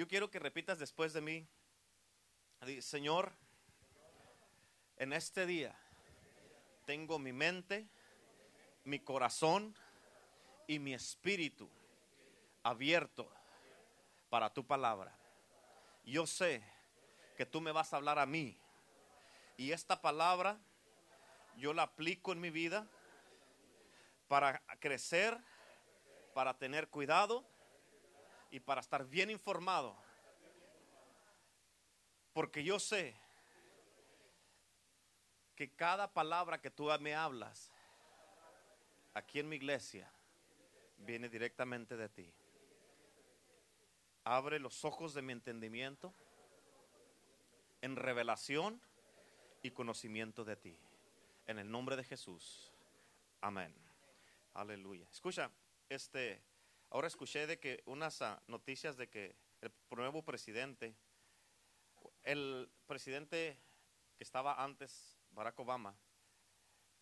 Yo quiero que repitas después de mí. Señor, en este día tengo mi mente, mi corazón y mi espíritu abierto para tu palabra. Yo sé que tú me vas a hablar a mí y esta palabra yo la aplico en mi vida para crecer, para tener cuidado y para estar bien informado. Porque yo sé que cada palabra que tú me hablas aquí en mi iglesia viene directamente de ti. Abre los ojos de mi entendimiento en revelación y conocimiento de ti. En el nombre de Jesús. Amén. Aleluya. Escucha, este, ahora escuché de que unas ah, noticias de que el nuevo presidente, el presidente que estaba antes, Barack Obama,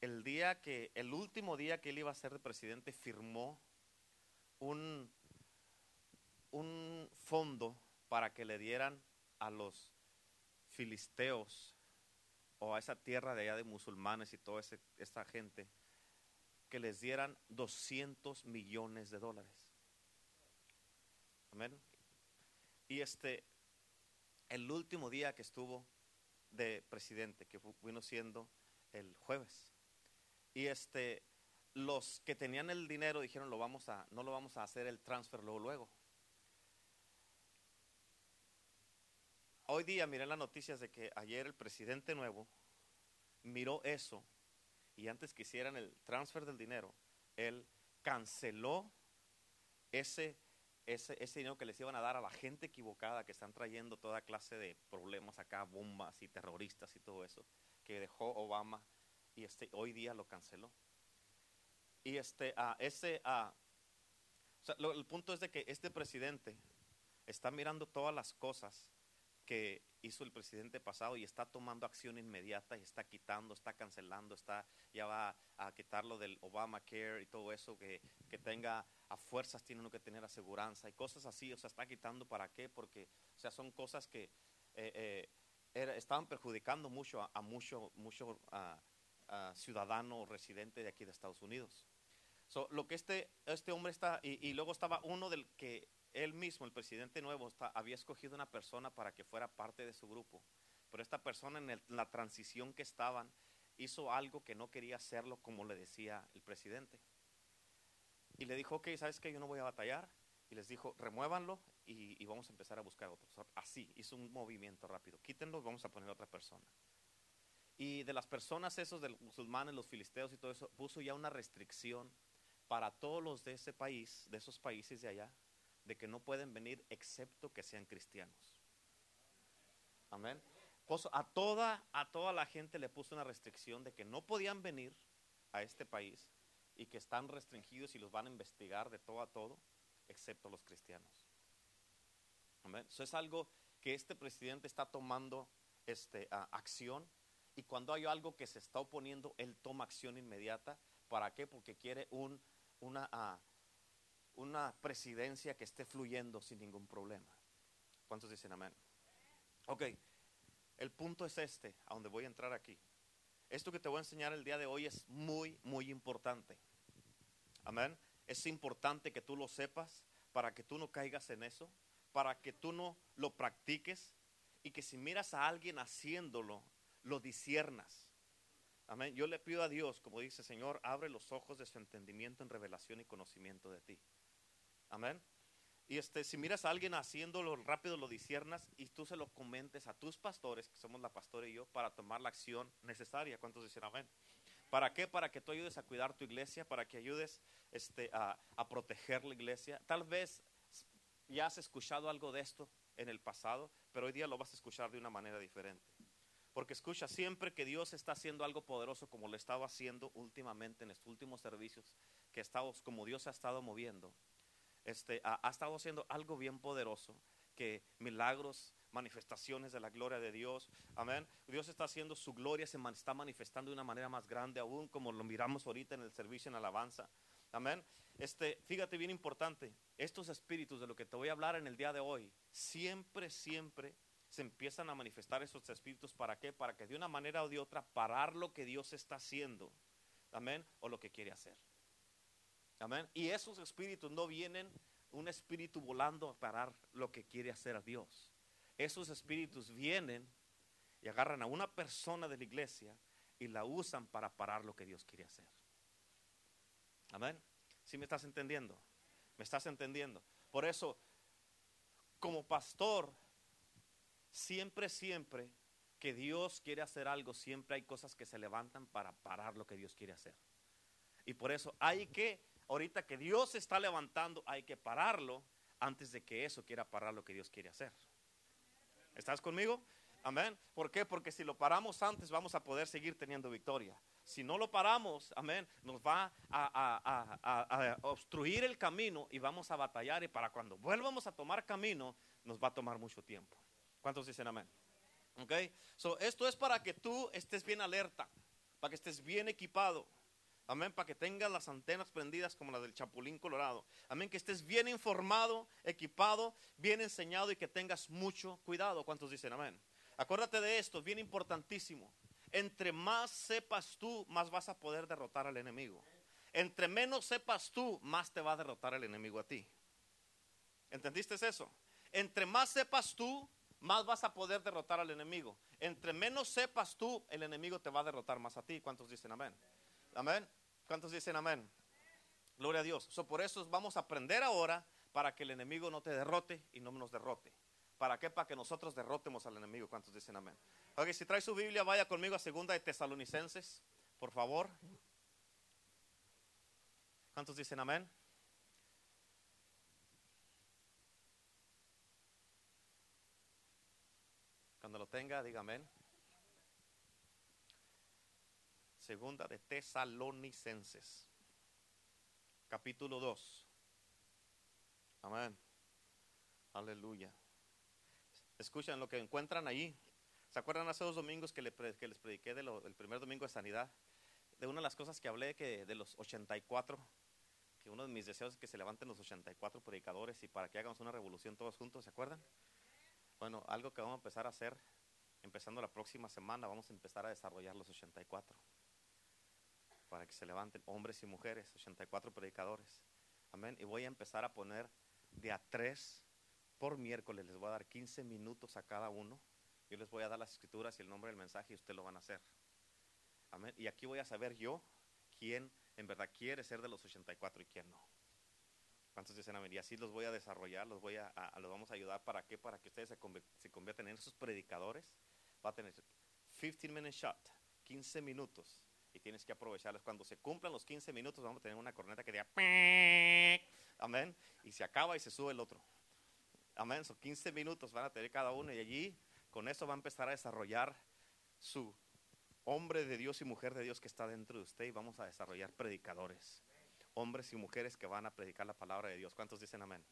el día que, el último día que él iba a ser presidente, firmó un, un fondo para que le dieran a los filisteos o a esa tierra de allá de musulmanes y toda esa gente que les dieran 200 millones de dólares. Amén. Y este, el último día que estuvo de presidente, que vino siendo el jueves. Y este, los que tenían el dinero dijeron, lo vamos a, no lo vamos a hacer el transfer luego, luego. Hoy día miré las noticias de que ayer el presidente nuevo miró eso y antes que hicieran el transfer del dinero, él canceló ese, ese, ese dinero que les iban a dar a la gente equivocada que están trayendo toda clase de problemas acá, bombas y terroristas y todo eso, que dejó Obama y este, hoy día lo canceló. Y este, a ese, a el punto es de que este presidente está mirando todas las cosas que hizo el presidente pasado y está tomando acción inmediata y está quitando, está cancelando, está ya va a quitarlo del Obamacare y todo eso que, tenga a fuerzas tiene uno que tener aseguranza y cosas así, o sea, está quitando para qué, porque o sea, son cosas que eh, eh, estaban perjudicando mucho a, mucho, mucho ciudadano o residente de aquí de Estados Unidos. lo que este, este hombre está, y luego estaba uno del que él mismo, el presidente nuevo, había escogido una persona para que fuera parte de su grupo. Pero esta persona en, la transición que estaban hizo algo que no quería hacerlo como le decía el presidente. Y le dijo, ok, ¿sabes qué? Yo no voy a batallar. Y les dijo, remuévanlo y, vamos a empezar a buscar otros. Así, hizo un movimiento rápido. Quítenlo vamos a poner otra persona. Y de las personas esos, de los musulmanes, los filisteos y todo eso, puso ya una restricción para todos los de ese país, de esos países de allá, de que no pueden venir excepto que sean cristianos. Amén. Pues a toda, a toda la gente le puso una restricción de que no podían venir a este país y que están restringidos y los van a investigar de todo a todo, excepto los cristianos. Amén. Eso es algo que este presidente está tomando este, acción y cuando hay algo que se está oponiendo, él toma acción inmediata. ¿Para qué? Porque quiere un, una, uh, una presidencia que esté fluyendo sin ningún problema. ¿Cuántos dicen amén? Ok, el punto es este, a donde voy a entrar aquí. Esto que te voy a enseñar el día de hoy es muy, muy importante. Amén. Es importante que tú lo sepas para que tú no caigas en eso, para que tú no lo practiques y que si miras a alguien haciéndolo, lo disiernas. Amén. Yo le pido a Dios, como dice Señor, abre los ojos de su entendimiento en revelación y conocimiento de ti. Amén. Y este, si miras a alguien haciéndolo rápido, lo disiernas y tú se lo comentes a tus pastores, que somos la pastora y yo, para tomar la acción necesaria. ¿Cuántos dicen amén? ¿Para qué? Para que tú ayudes a cuidar tu iglesia, para que ayudes este, a, a proteger la iglesia. Tal vez ya has escuchado algo de esto en el pasado, pero hoy día lo vas a escuchar de una manera diferente. Porque escucha, siempre que Dios está haciendo algo poderoso como lo estaba haciendo últimamente en estos últimos servicios, que estamos, como Dios ha estado moviendo, este, ha, estado haciendo algo bien poderoso, que milagros, manifestaciones de la gloria de Dios. Amén. Dios está haciendo su gloria, se está manifestando de una manera más grande aún, como lo miramos ahorita en el servicio en alabanza. Amén. este, fíjate bien importante, estos espíritus de lo que te voy a hablar en el día de hoy, siempre, siempre se empiezan a manifestar esos espíritus. ¿Para qué? Para que de una manera o de otra parar lo que Dios está haciendo. Amén. O lo que quiere hacer. Amén. Y esos espíritus no vienen un espíritu volando a parar lo que quiere hacer a Dios. Esos espíritus vienen y agarran a una persona de la iglesia y la usan para parar lo que Dios quiere hacer. Amén. ¿Sí me estás entendiendo? ¿Me estás entendiendo? Por eso, como pastor, siempre, siempre que Dios quiere hacer algo, siempre hay cosas que se levantan para parar lo que Dios quiere hacer. Y por eso hay que, ahorita que Dios está levantando, hay que pararlo antes de que eso quiera parar lo que Dios quiere hacer. ¿Estás conmigo? Amén. ¿Por qué? Porque si lo paramos antes vamos a poder seguir teniendo victoria. Si no lo paramos, amén, nos va a, obstruir el camino y vamos a batallar y para cuando vuelvamos a tomar camino nos va a tomar mucho tiempo. ¿Cuántos dicen amén? Ok. So, esto es para que tú estés bien alerta, para que estés bien equipado. Amén, para que tengas las antenas prendidas como las del Chapulín Colorado. Amén, que estés bien informado, equipado, bien enseñado y que tengas mucho cuidado. ¿Cuántos dicen amén? Acuérdate de esto, bien importantísimo. Entre más sepas tú, más vas a poder derrotar al enemigo. Entre menos sepas tú, más te va a derrotar el enemigo a ti. ¿Entendiste eso? Entre más sepas tú, más vas a poder derrotar al enemigo. Entre menos sepas tú, el enemigo te va a derrotar más a ti. ¿Cuántos dicen amén? Amén. ¿Cuántos dicen amén? Gloria a Dios. por eso vamos a aprender ahora para que el enemigo no te derrote y no nos derrote. ¿Para qué? Para que nosotros derrotemos al enemigo. ¿Cuántos dicen amén? Ok, si trae su Biblia, vaya conmigo a segunda de Tesalonicenses, por favor. ¿Cuántos dicen amén? Cuando lo tenga, diga amén. Segunda de Tesalonicenses, capítulo 2. Amén. Aleluya. Escuchen lo que encuentran ahí. ¿Se acuerdan hace dos domingos que, les prediqué del primer domingo de sanidad? De una de las cosas que hablé que de los 84, que uno de mis deseos es que se levanten los 84 predicadores y para que hagamos una revolución todos juntos, ¿se acuerdan? Bueno, algo que vamos a empezar a hacer, empezando la próxima semana, vamos a empezar a desarrollar los 84. Para que se levanten hombres y mujeres, 84 predicadores. Amén. Y voy a empezar a poner de a tres por miércoles les voy a dar 15 minutos a cada uno. Yo les voy a dar las escrituras y el nombre del mensaje y ustedes lo van a hacer. Amén. Y aquí voy a saber yo quién en verdad quiere ser de los 84 y quién no. ¿Cuántos dicen amén? Y así los voy a desarrollar, los, voy a, los vamos a ayudar. ¿Para qué? Para que ustedes se, conviertan en esos predicadores. Va a tener 15 minute shot, 15 minutos. Tienes que aprovecharlos. Cuando se cumplan los 15 minutos, vamos a tener una corneta que diga amén. Y se acaba y se sube el otro. Amén. Son 15 minutos van a tener cada uno y allí con eso va a empezar a desarrollar su hombre de Dios y mujer de Dios que está dentro de usted y vamos a desarrollar predicadores. Hombres y mujeres que van a predicar la palabra de Dios. ¿Cuántos dicen amén?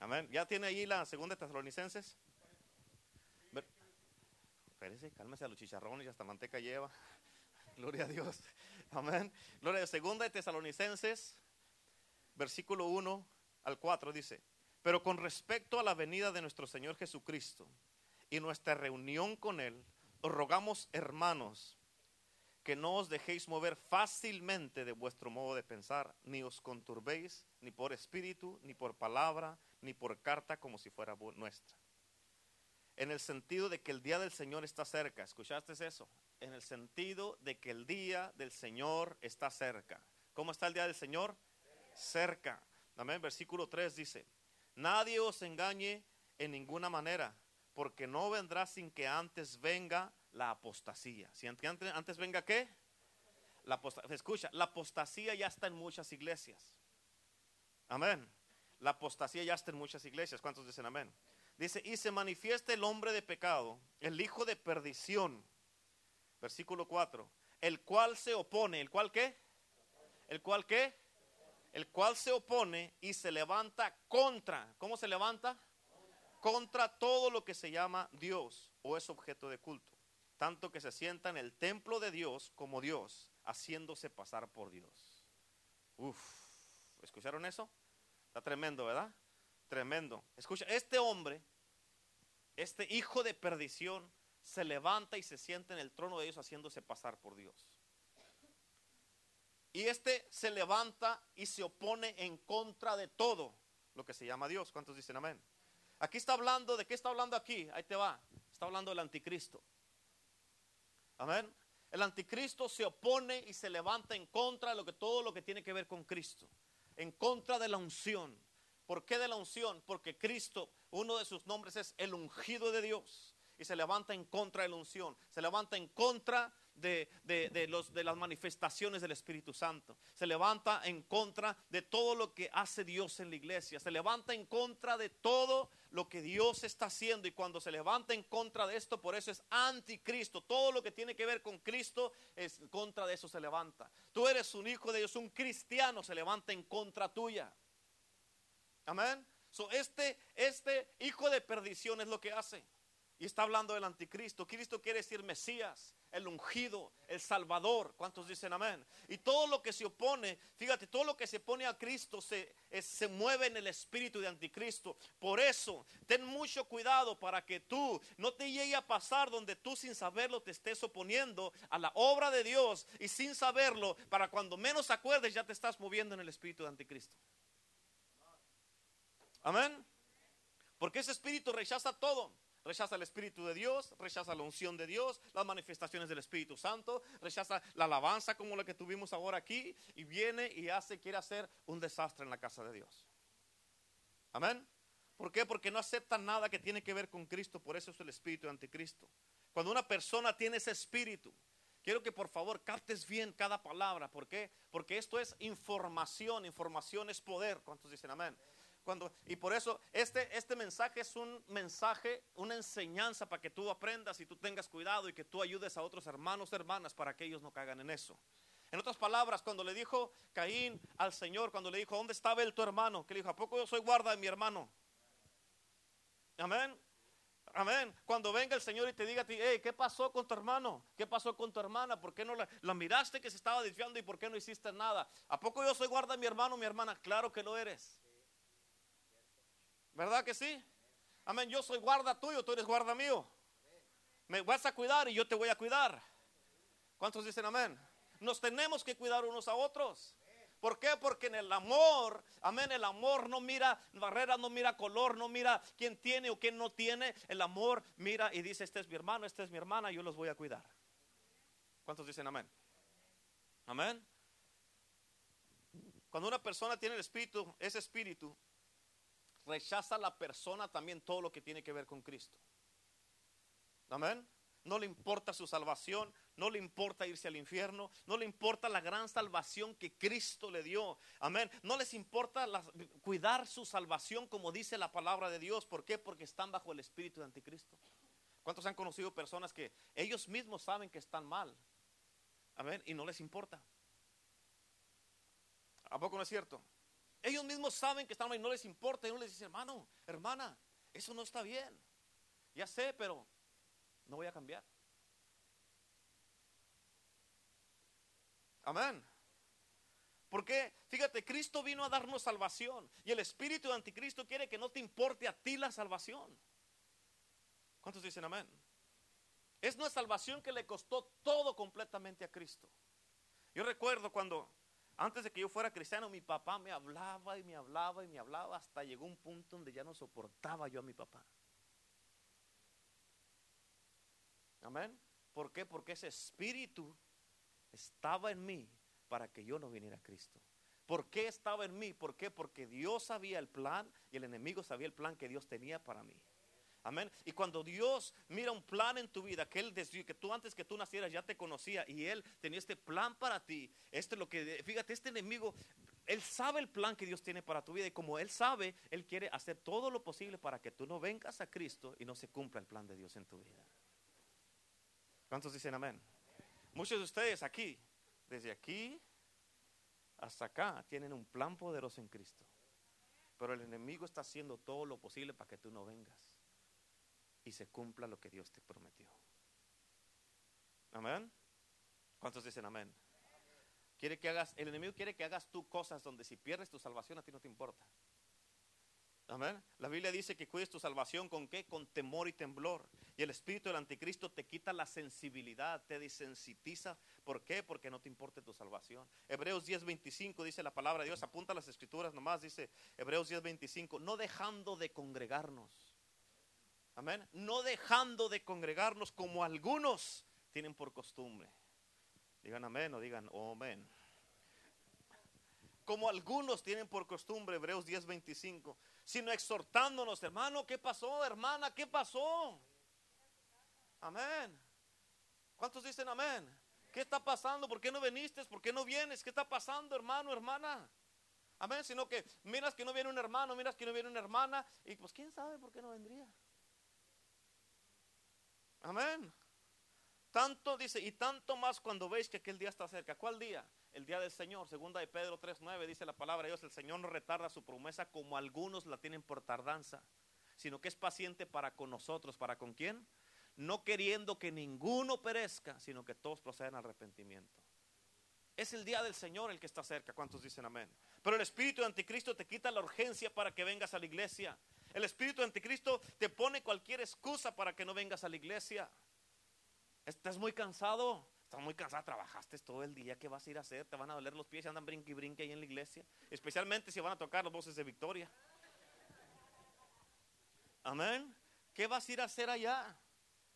Amén. ¿Ya tiene ahí la segunda de Tesalonicenses? Espérese, cálmese a los chicharrones y hasta manteca lleva. Gloria a Dios. Amén. Gloria a Dios. Segunda de Tesalonicenses, versículo 1 al 4 dice. Pero con respecto a la venida de nuestro Señor Jesucristo y nuestra reunión con Él, os rogamos, hermanos, que no os dejéis mover fácilmente de vuestro modo de pensar, ni os conturbéis, ni por espíritu, ni por palabra, ni por carta, como si fuera nuestra. En el sentido de que el día del Señor está cerca. ¿Escuchaste eso? En el sentido de que el día del Señor está cerca. ¿Cómo está el día del Señor? Cerca. Amén. Versículo 3 dice, Nadie os engañe en ninguna manera, porque no vendrá sin que antes venga la apostasía. Si antes, venga qué? La apostasía. Escucha, la apostasía ya está en muchas iglesias. Amén. La apostasía ya está en muchas iglesias. ¿Cuántos dicen amén? Dice, y se manifiesta el hombre de pecado, el hijo de perdición. Versículo 4. El cual se opone. ¿El cual qué? ¿El cual qué? el cual se opone y se levanta contra, ¿cómo se levanta? Contra todo lo que se llama Dios o es objeto de culto, tanto que se sienta en el templo de Dios como Dios, haciéndose pasar por Dios. Uf, ¿Escucharon eso? Está tremendo, ¿verdad? Tremendo. Escucha, este hombre, este hijo de perdición, se levanta y se sienta en el trono de ellos haciéndose pasar por Dios. Y este se levanta y se opone en contra de todo lo que se llama Dios. ¿Cuántos dicen amén? Aquí está hablando, ¿de qué está hablando aquí? Ahí te va. Está hablando del anticristo. Amén. El anticristo se opone y se levanta en contra de todo lo que tiene que ver con Cristo, en contra de la unción. ¿Por qué de la unción? Porque Cristo, uno de sus nombres es el ungido de Dios y se levanta en contra de la unción, se levanta en contra de, los, de las manifestaciones del Espíritu Santo. Se levanta en contra de todo lo que hace Dios en la iglesia. Se levanta en contra de todo lo que Dios está haciendo. Y cuando se levanta en contra de esto, por eso es anticristo. Todo lo que tiene que ver con Cristo es contra de eso se levanta. Tú eres un hijo de Dios, un cristiano, se levanta en contra tuya. Amén. Este, este hijo de perdición es lo que hace. Y está hablando del anticristo. Cristo quiere decir Mesías el ungido, el Salvador. ¿Cuántos dicen amén? Y todo lo que se opone, fíjate, todo lo que se pone a Cristo se, se mueve en el espíritu de anticristo. Por eso, ten mucho cuidado para que tú no te llegue a pasar donde tú sin saberlo te estés oponiendo a la obra de Dios y sin saberlo, para cuando menos acuerdes ya te estás moviendo en el espíritu de anticristo. Amén. Porque ese espíritu rechaza todo rechaza el Espíritu de Dios, rechaza la unción de Dios, las manifestaciones del Espíritu Santo, rechaza la alabanza como la que tuvimos ahora aquí y viene y hace, quiere hacer un desastre en la casa de Dios. Amén. ¿Por qué? Porque no acepta nada que tiene que ver con Cristo, por eso es el Espíritu de Anticristo. Cuando una persona tiene ese espíritu, quiero que por favor captes bien cada palabra. ¿Por qué? Porque esto es información, información es poder. ¿Cuántos dicen amén? Y por eso este, este mensaje es un mensaje, una enseñanza para que tú aprendas y tú tengas cuidado y que tú ayudes a otros hermanos, hermanas, para que ellos no caigan en eso. En otras palabras, cuando le dijo Caín al Señor, cuando le dijo, ¿dónde estaba él tu hermano? Que le dijo, ¿a poco yo soy guarda de mi hermano? Amén. Amén. Cuando venga el Señor y te diga a ti, hey, ¿qué pasó con tu hermano? ¿Qué pasó con tu hermana? ¿Por qué no la, la, miraste que se estaba desviando y por qué no hiciste nada? ¿A poco yo soy guarda de mi hermano, mi hermana? Claro que lo eres. ¿Verdad que sí? Amén. Yo soy guarda tuyo, tú eres guarda mío. Me vas a cuidar y yo te voy a cuidar. ¿Cuántos dicen amén? Nos tenemos que cuidar unos a otros. ¿Por qué? Porque en el amor, amén, el amor no mira barreras, no mira color, no mira quién tiene o quién no tiene. El amor mira y dice, este es mi hermano, esta es mi hermana, yo los voy a cuidar. ¿Cuántos dicen amén? Amén. Cuando una persona tiene el espíritu, ese espíritu, rechaza la persona también todo lo que tiene que ver con Cristo. Amén. No le importa su salvación, no le importa irse al infierno, no le importa la gran salvación que Cristo le dio. Amén. No les importa cuidar su salvación como dice la palabra de Dios. ¿Por qué? Porque están bajo el espíritu de anticristo. ¿Cuántos han conocido personas que ellos mismos saben que están mal? Amén. Y no les importa. ¿A poco no es cierto? Ellos mismos saben que están mal y no les importa. Y uno les dice, hermano, hermana, eso no está bien. Ya sé, pero no voy a cambiar. Amén. Porque, fíjate, Cristo vino a darnos salvación. Y el espíritu de anticristo quiere que no te importe a ti la salvación. ¿Cuántos dicen amén? Es una salvación que le costó todo completamente a Cristo. Yo recuerdo cuando antes de que yo fuera cristiano, mi papá me hablaba y me hablaba y me hablaba hasta llegó un punto donde ya no soportaba yo a mi papá. Amén. ¿Por qué? Porque ese espíritu estaba en mí para que yo no viniera a Cristo. ¿Por qué estaba en mí? ¿Por qué? Porque Dios sabía el plan y el enemigo sabía el plan que Dios tenía para mí. Amén. Y cuando Dios mira un plan en tu vida, que Él que tú antes que tú nacieras ya te conocía y Él tenía este plan para ti, este lo que, fíjate, este enemigo, Él sabe el plan que Dios tiene para tu vida y como Él sabe, Él quiere hacer todo lo posible para que tú no vengas a Cristo y no se cumpla el plan de Dios en tu vida. ¿Cuántos dicen amén? Muchos de ustedes aquí, desde aquí hasta acá, tienen un plan poderoso en Cristo. Pero el enemigo está haciendo todo lo posible para que tú no vengas y se cumpla lo que Dios te prometió. Amén. ¿Cuántos dicen amén? Quiere que hagas, el enemigo quiere que hagas tú cosas donde si pierdes tu salvación a ti no te importa. Amén. La Biblia dice que cuides tu salvación con qué? Con temor y temblor. Y el espíritu del anticristo te quita la sensibilidad, te desensitiza. ¿Por qué? Porque no te importa tu salvación. Hebreos 10:25 dice la palabra de Dios, apunta las escrituras nomás, dice Hebreos 10:25, no dejando de congregarnos. Amén. No dejando de congregarnos como algunos tienen por costumbre. Digan amén o digan oh, amén como algunos tienen por costumbre, Hebreos 10:25, sino exhortándonos, hermano, ¿qué pasó, hermana? ¿Qué pasó? Amén. ¿Cuántos dicen amén? ¿Qué está pasando? ¿Por qué no viniste? ¿Por qué no vienes? ¿Qué está pasando, hermano, hermana? Amén, sino que miras que no viene un hermano, miras que no viene una hermana, y pues quién sabe por qué no vendría. Amén. Tanto dice, y tanto más cuando veis que aquel día está cerca. ¿Cuál día? El día del Señor. Segunda de Pedro 3.9 dice la palabra de Dios, el Señor no retarda su promesa como algunos la tienen por tardanza, sino que es paciente para con nosotros. ¿Para con quién? No queriendo que ninguno perezca, sino que todos procedan al arrepentimiento. Es el día del Señor el que está cerca. ¿Cuántos dicen amén? Pero el espíritu de anticristo te quita la urgencia para que vengas a la iglesia. El espíritu anticristo te pone cualquier excusa para que no vengas a la iglesia. Estás muy cansado. Estás muy cansado, trabajaste todo el día. ¿Qué vas a ir a hacer? Te van a doler los pies y andan brinque brinque ahí en la iglesia. Especialmente si van a tocar las voces de victoria. Amén. ¿Qué vas a ir a hacer allá?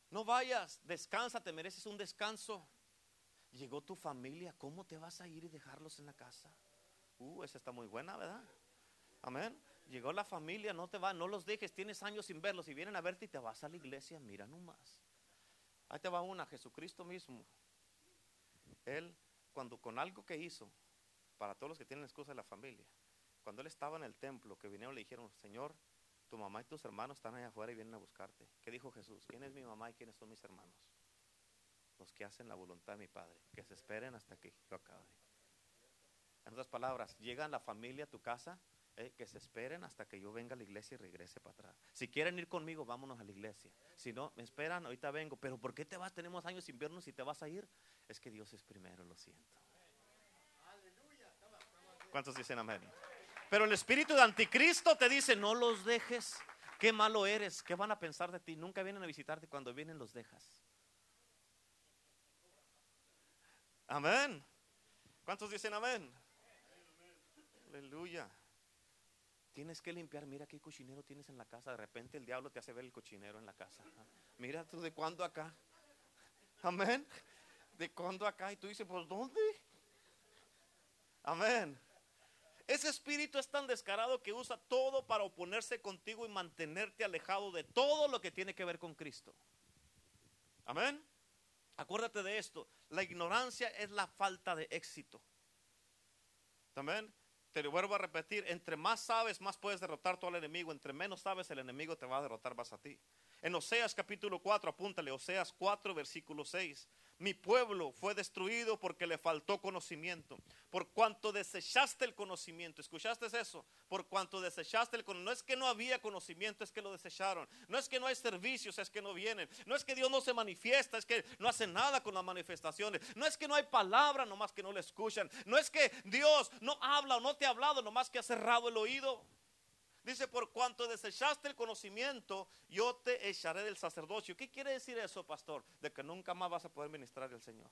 No vayas, descansa, te mereces un descanso. Llegó tu familia, ¿cómo te vas a ir y dejarlos en la casa? Uh, esa está muy buena, ¿verdad? Amén. Llegó la familia, no te va, no los dejes, tienes años sin verlos y vienen a verte y te vas a la iglesia, mira nomás. Ahí te va una, Jesucristo mismo. Él, cuando con algo que hizo, para todos los que tienen excusa de la familia, cuando él estaba en el templo, que vinieron le dijeron, Señor, tu mamá y tus hermanos están allá afuera y vienen a buscarte. ¿Qué dijo Jesús? ¿Quién es mi mamá y quiénes son mis hermanos? Los que hacen la voluntad de mi Padre, que se esperen hasta que yo acabe. En otras palabras, llegan la familia a tu casa eh, que se esperen hasta que yo venga a la iglesia y regrese para atrás. Si quieren ir conmigo, vámonos a la iglesia. Si no, me esperan, ahorita vengo. Pero ¿por qué te vas? Tenemos años sin vernos y te vas a ir. Es que Dios es primero, lo siento. ¿Cuántos dicen amén? Pero el espíritu de anticristo te dice, no los dejes. Qué malo eres. ¿Qué van a pensar de ti? Nunca vienen a visitarte. Cuando vienen los dejas. Amén. ¿Cuántos dicen amén? Aleluya. Tienes que limpiar, mira qué cochinero tienes en la casa. De repente el diablo te hace ver el cochinero en la casa. Mira tú de cuándo acá. Amén. De cuándo acá. Y tú dices, pues ¿dónde? Amén. Ese espíritu es tan descarado que usa todo para oponerse contigo y mantenerte alejado de todo lo que tiene que ver con Cristo. Amén. Acuérdate de esto. La ignorancia es la falta de éxito. Amén. Te lo vuelvo a repetir, entre más sabes, más puedes derrotar todo al enemigo. Entre menos sabes, el enemigo te va a derrotar más a ti. En Oseas capítulo 4, apúntale, Oseas 4, versículo 6. Mi pueblo fue destruido porque le faltó conocimiento. Por cuanto desechaste el conocimiento. ¿Escuchaste eso? Por cuanto desechaste el conocimiento. No es que no había conocimiento, es que lo desecharon. No es que no hay servicios, es que no vienen. No es que Dios no se manifiesta, es que no hace nada con las manifestaciones. No es que no hay palabra, nomás que no le escuchan. No es que Dios no habla o no te ha hablado, nomás que ha cerrado el oído. Dice, por cuanto desechaste el conocimiento, yo te echaré del sacerdocio. ¿Qué quiere decir eso, pastor? De que nunca más vas a poder ministrar al Señor.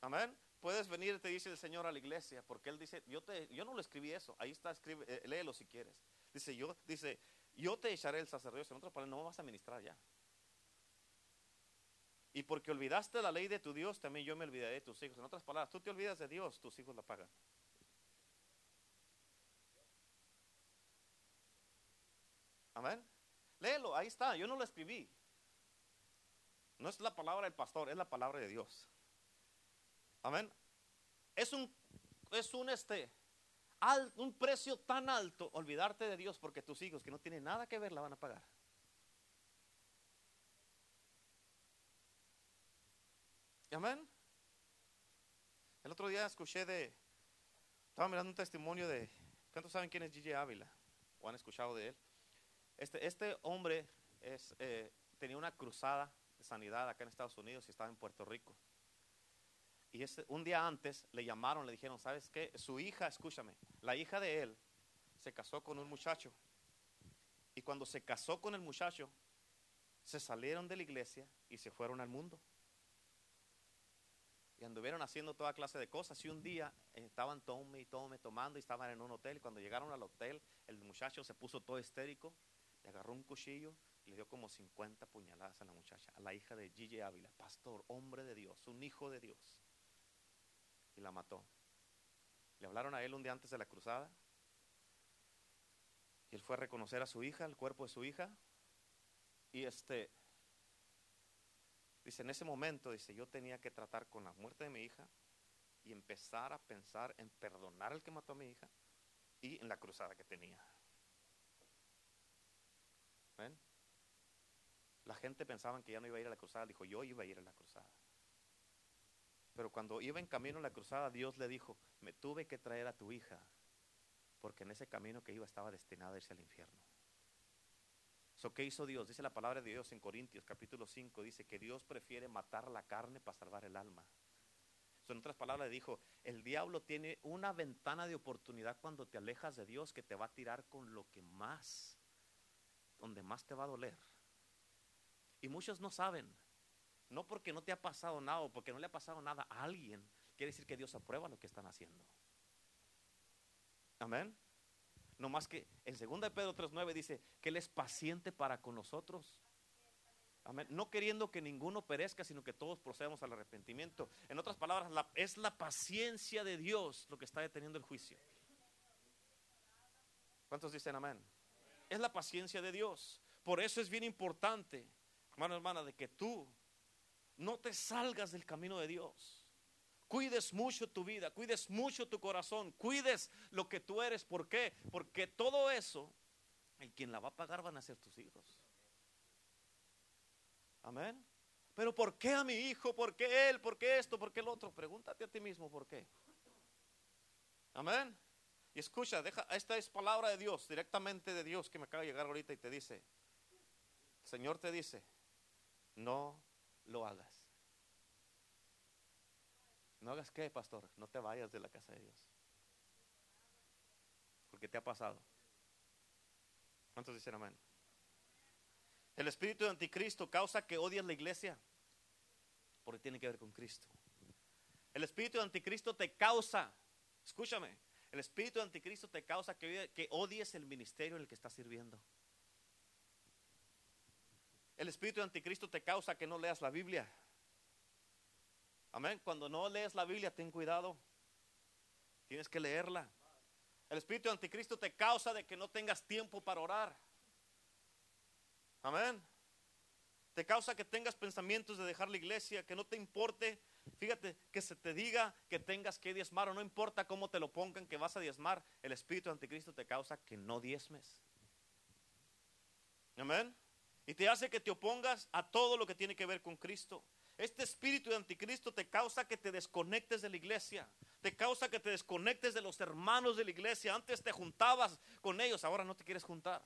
Amén. Puedes venir, te dice el Señor a la iglesia, porque Él dice, yo, te, yo no lo escribí eso, ahí está, escribe, eh, léelo si quieres. Dice, yo, dice, yo te echaré el sacerdocio. En otras palabras, no vas a ministrar ya. Y porque olvidaste la ley de tu Dios, también yo me olvidaré de tus hijos. En otras palabras, tú te olvidas de Dios, tus hijos la pagan. Amén. Léelo, ahí está. Yo no lo escribí. No es la palabra del pastor, es la palabra de Dios. Amén. Es un, es un este, un precio tan alto olvidarte de Dios porque tus hijos que no tienen nada que ver la van a pagar. Amén. El otro día escuché de, estaba mirando un testimonio de, ¿cuántos saben quién es Gigi Ávila? ¿O han escuchado de él? Este, este hombre eh, tenía una cruzada de sanidad acá en Estados Unidos y estaba en Puerto Rico. Y un día antes le llamaron, le dijeron, ¿sabes qué? Su hija, escúchame, la hija de él se casó con un muchacho. Y cuando se casó con el muchacho, se salieron de la iglesia y se fueron al mundo. Y anduvieron haciendo toda clase de cosas. Y un día estaban tome y tome, tomando y estaban en un hotel. Y cuando llegaron al hotel, el muchacho se puso todo histérico, le agarró un cuchillo y le dio como 50 puñaladas a la muchacha, a la hija de Gigi Ávila, pastor, hombre de Dios, un hijo de Dios. Y la mató. Le hablaron a él un día antes de la cruzada. Y él fue a reconocer a su hija, el cuerpo de su hija. Y este, dice, en ese momento, dice, yo tenía que tratar con la muerte de mi hija y empezar a pensar en perdonar al que mató a mi hija y en la cruzada que tenía. La gente pensaba que ya no iba a ir a la cruzada, dijo, yo iba a ir a la cruzada. Pero cuando iba en camino a la cruzada, Dios le dijo, me tuve que traer a tu hija, porque en ese camino que iba estaba destinada a irse al infierno. So, ¿Qué hizo Dios? Dice la palabra de Dios en Corintios capítulo 5, dice que Dios prefiere matar la carne para salvar el alma. So, en otras palabras dijo, el diablo tiene una ventana de oportunidad cuando te alejas de Dios que te va a tirar con lo que más, donde más te va a doler. Y muchos no saben, no porque no te ha pasado nada o porque no le ha pasado nada a alguien, quiere decir que Dios aprueba lo que están haciendo. Amén. No más que en 2 de Pedro 3.9 dice que Él es paciente para con nosotros. Amén. No queriendo que ninguno perezca, sino que todos procedamos al arrepentimiento. En otras palabras, es la paciencia de Dios lo que está deteniendo el juicio. ¿Cuántos dicen amén? Es la paciencia de Dios. Por eso es bien importante, hermano, hermana, de que tú no te salgas del camino de Dios cuides mucho tu vida, cuides mucho tu corazón, cuides lo que tú eres. ¿Por qué? Porque todo eso, el quien la va a pagar van a ser tus hijos. Amén. Pero ¿por qué a mi hijo? ¿Por qué él? ¿Por qué esto? ¿Por qué el otro? Pregúntate a ti mismo por qué. Amén. Y escucha, deja, esta es palabra de Dios, directamente de Dios que me acaba de llegar ahorita y te dice, el Señor te dice, no lo hagas. No hagas qué, pastor, no te vayas de la casa de Dios. Porque te ha pasado. ¿Cuántos dicen amén? El espíritu de anticristo causa que odies la iglesia. Porque tiene que ver con Cristo. El espíritu de anticristo te causa, escúchame, el espíritu de anticristo te causa que, que odies el ministerio en el que estás sirviendo. El espíritu de anticristo te causa que no leas la Biblia. Amén. Cuando no lees la Biblia, ten cuidado. Tienes que leerla. El espíritu de anticristo te causa de que no tengas tiempo para orar. Amén. Te causa que tengas pensamientos de dejar la iglesia, que no te importe. Fíjate, que se te diga que tengas que diezmar o no importa cómo te lo pongan que vas a diezmar. El espíritu de anticristo te causa que no diezmes. Amén. Y te hace que te opongas a todo lo que tiene que ver con Cristo. Este espíritu de anticristo te causa que te desconectes de la iglesia, te causa que te desconectes de los hermanos de la iglesia. Antes te juntabas con ellos, ahora no te quieres juntar.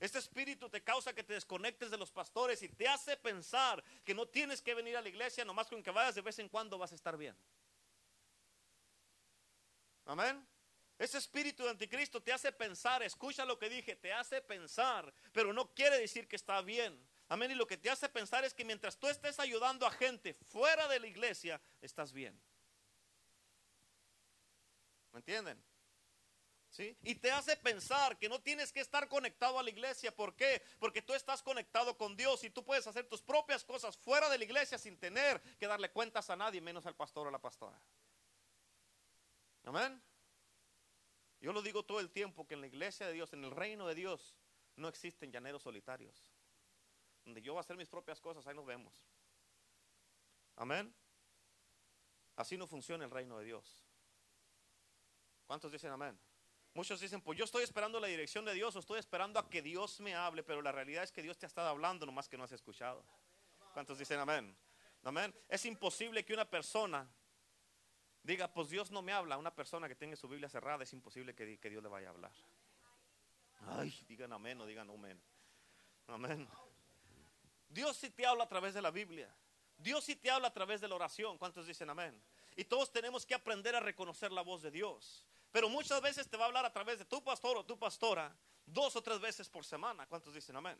Este espíritu te causa que te desconectes de los pastores y te hace pensar que no tienes que venir a la iglesia, nomás con que vayas de vez en cuando vas a estar bien. Amén. Ese espíritu de anticristo te hace pensar, escucha lo que dije, te hace pensar, pero no quiere decir que está bien. Amén. Y lo que te hace pensar es que mientras tú estés ayudando a gente fuera de la iglesia, estás bien. ¿Me entienden? Y te hace pensar que no tienes que estar conectado a la iglesia. ¿Por qué? Porque tú estás conectado con Dios y tú puedes hacer tus propias cosas fuera de la iglesia sin tener que darle cuentas a nadie, menos al pastor o la pastora. Amén. Yo lo digo todo el tiempo que en la iglesia de Dios, en el reino de Dios, no existen llaneros solitarios donde yo voy a hacer mis propias cosas, ahí nos vemos. Amén. Así no funciona el reino de Dios. ¿Cuántos dicen amén? Muchos dicen, pues yo estoy esperando la dirección de Dios o estoy esperando a que Dios me hable, pero la realidad es que Dios te ha estado hablando nomás que no has escuchado. ¿Cuántos dicen amén? Amén. Es imposible que una persona diga, pues Dios no me habla. Una persona que tenga su Biblia cerrada, es imposible que, que Dios le vaya a hablar. Ay, digan amén o digan amén. Amén. Dios sí te habla a través de la Biblia. Dios sí te habla a través de la oración. ¿Cuántos dicen amén? Y todos tenemos que aprender a reconocer la voz de Dios. Pero muchas veces te va a hablar a través de tu pastor o tu pastora dos o tres veces por semana. ¿Cuántos dicen amén?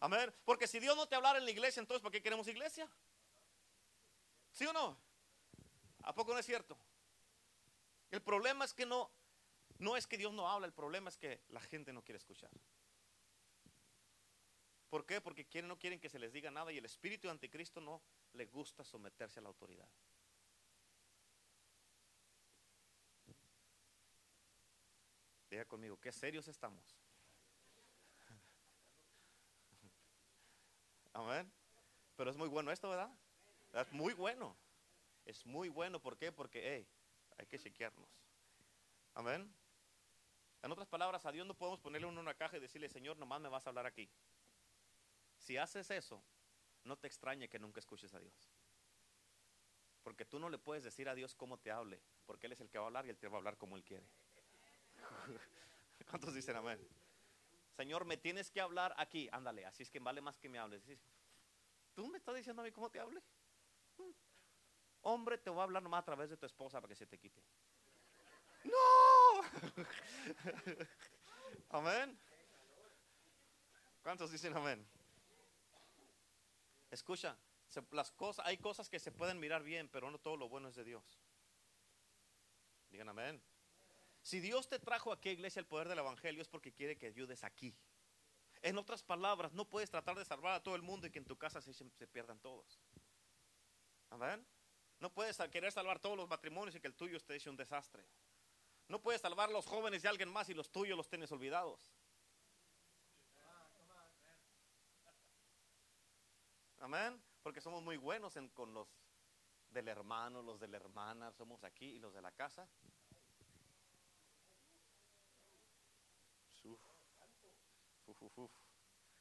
Amén. Porque si Dios no te hablara en la iglesia, entonces ¿para qué queremos iglesia? ¿Sí o no? ¿A poco no es cierto? El problema es que no, no es que Dios no habla, el problema es que la gente no quiere escuchar. ¿Por qué? Porque no quieren que se les diga nada y el espíritu anticristo no le gusta someterse a la autoridad. Diga conmigo, qué serios estamos. Amén. Pero es muy bueno esto, ¿verdad? Es muy bueno. Es muy bueno. ¿Por qué? Porque hay que chequearnos. Amén. En otras palabras, a Dios no podemos ponerle uno en una caja y decirle, Señor, nomás me vas a hablar aquí. Si haces eso, no te extrañe que nunca escuches a Dios. Porque tú no le puedes decir a Dios cómo te hable, porque Él es el que va a hablar y Él te va a hablar como Él quiere. ¿Cuántos dicen amén? Señor, me tienes que hablar aquí. Ándale, así es que vale más que me hables. ¿Tú me estás diciendo a mí cómo te hable? Hmm. Hombre, te voy a hablar nomás a través de tu esposa para que se te quite. ¡No! amén. ¿Cuántos dicen amén? Escucha, las cosas, hay cosas que se pueden mirar bien, pero no todo lo bueno es de Dios. Digan amén. Si Dios te trajo aquí, iglesia, el poder del Evangelio es porque quiere que ayudes aquí. En otras palabras, no puedes tratar de salvar a todo el mundo y que en tu casa se, pierdan todos. Amén. No puedes querer salvar todos los matrimonios y que el tuyo esté hecho un desastre. No puedes salvar a los jóvenes de alguien más y los tuyos los tienes olvidados. Amén. Porque somos muy buenos con los del hermano, los de la hermana, somos aquí y los de la casa.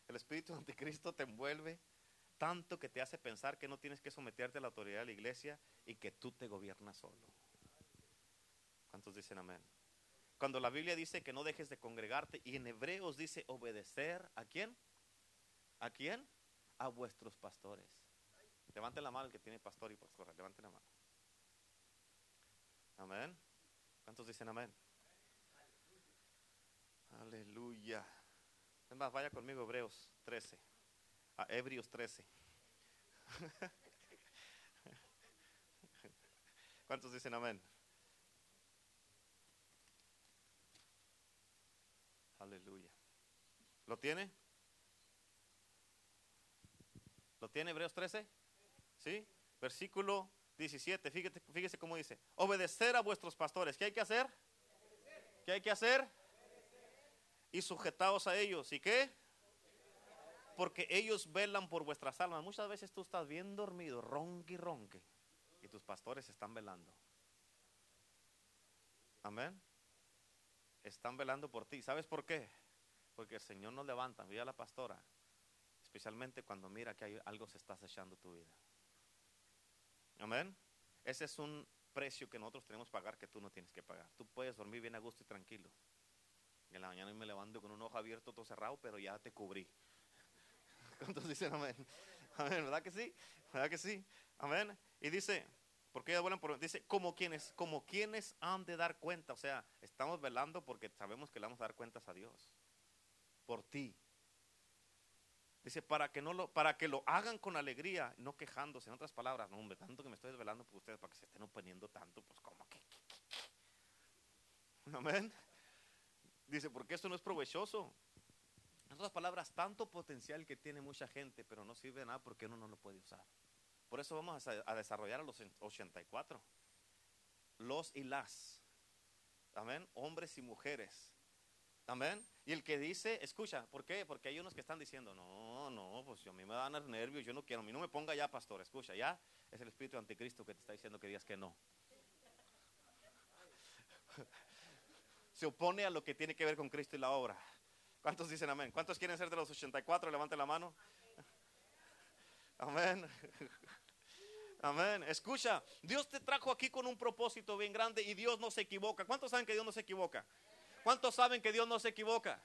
El espíritu anticristo te envuelve tanto que te hace pensar que no tienes que someterte a la autoridad de la iglesia y que tú te gobiernas solo. ¿Cuántos dicen amén? Cuando la Biblia dice que no dejes de congregarte y en Hebreos dice obedecer a quién? ¿A quién? A vuestros pastores. Levanten la mano el que tiene pastor y pastora. Levanten la mano. Amén. ¿Cuántos dicen amén? Aleluya. Es más, vaya conmigo Hebreos 13. A Hebreos 13. ¿Cuántos dicen amén? Aleluya. ¿Lo tiene? ¿Lo tiene Hebreos 13? ¿Sí? Versículo 17. Fíjate, fíjese cómo dice. Obedecer a vuestros pastores. ¿Qué hay que hacer? ¿Qué hay que hacer? Y sujetaos a ellos. ¿Y qué? Porque ellos velan por vuestras almas. Muchas veces tú estás bien dormido, ronque y ronque. Y tus pastores están velando. Amén. Están velando por ti. ¿Sabes por qué? Porque el Señor nos levanta. Mira a la pastora. Especialmente cuando mira que hay, algo se está acechando tu vida. Amén. Ese es un precio que nosotros tenemos que pagar que tú no tienes que pagar. Tú puedes dormir bien a gusto y tranquilo. En la mañana me levanto con un ojo abierto, todo cerrado, pero ya te cubrí. ¿Cuántos dicen amén? Amén, ¿verdad que sí? ¿Verdad que sí? Amén. Y dice, porque ellos vuelan por, dice, como quienes, como quienes han de dar cuenta. O sea, estamos velando porque sabemos que le vamos a dar cuentas a Dios. Por ti. Dice, para que, no lo, para que lo hagan con alegría, no quejándose. En otras palabras, no, hombre, tanto que me estoy desvelando por ustedes para que se estén oponiendo tanto, pues como que. Amén. Dice, porque esto no es provechoso. En otras palabras, tanto potencial que tiene mucha gente, pero no sirve de nada porque uno no lo puede usar. Por eso vamos a, desarrollar a los 84. Los y las. Amén. Hombres y mujeres. Amén. Y el que dice, escucha, ¿por qué? Porque hay unos que están diciendo, no, no, pues a mí me dan nervios, yo no quiero, a mí no me ponga ya, pastor, escucha, ya es el espíritu anticristo que te está diciendo que digas que no. Se opone a lo que tiene que ver con Cristo y la obra. ¿Cuántos dicen amén? ¿Cuántos quieren ser de los 84? Levanten la mano. Amén. Amén. Escucha, Dios te trajo aquí con un propósito bien grande y Dios no se equivoca. ¿Cuántos saben que Dios no se equivoca? ¿Cuántos saben que Dios no se equivoca?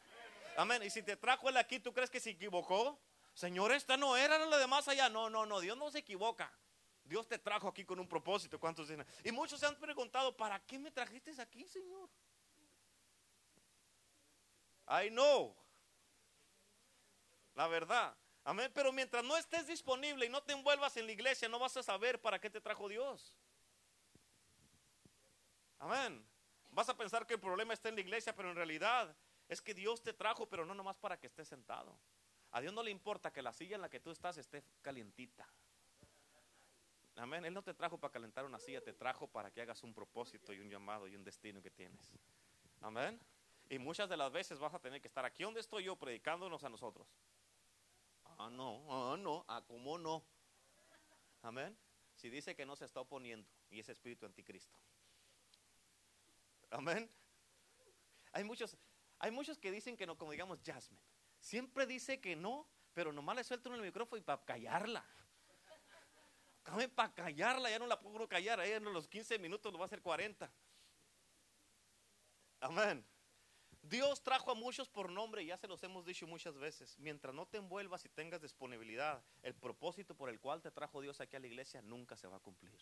Amén. Y si te trajo él aquí, ¿tú crees que se equivocó? Señor, esta no era la de más allá. No, no, no. Dios no se equivoca. Dios te trajo aquí con un propósito. ¿Cuántos dicen? Y muchos se han preguntado, ¿para qué me trajiste aquí, Señor? I know. La verdad. Amén. Pero mientras no estés disponible y no te envuelvas en la iglesia, no vas a saber para qué te trajo Dios. Amén. Vas a pensar que el problema está en la iglesia, pero en realidad es que Dios te trajo, pero no nomás para que estés sentado. A Dios no le importa que la silla en la que tú estás esté calientita. Amén. Él no te trajo para calentar una silla, te trajo para que hagas un propósito y un llamado y un destino que tienes. Amén. Y muchas de las veces vas a tener que estar aquí donde estoy yo predicándonos a nosotros. Ah, no, ah, no, ah, ¿cómo no? Amén. Si dice que no se está oponiendo y es espíritu anticristo. Amén. Hay muchos, hay muchos que dicen que no, como digamos Jasmine. Siempre dice que no, pero nomás le suelto en el micrófono y para callarla. Amén, para callarla, ya no la puedo callar. Ahí en los 15 minutos lo va a hacer 40. Amén. Dios trajo a muchos por nombre ya se los hemos dicho muchas veces. Mientras no te envuelvas y tengas disponibilidad, el propósito por el cual te trajo Dios aquí a la iglesia nunca se va a cumplir.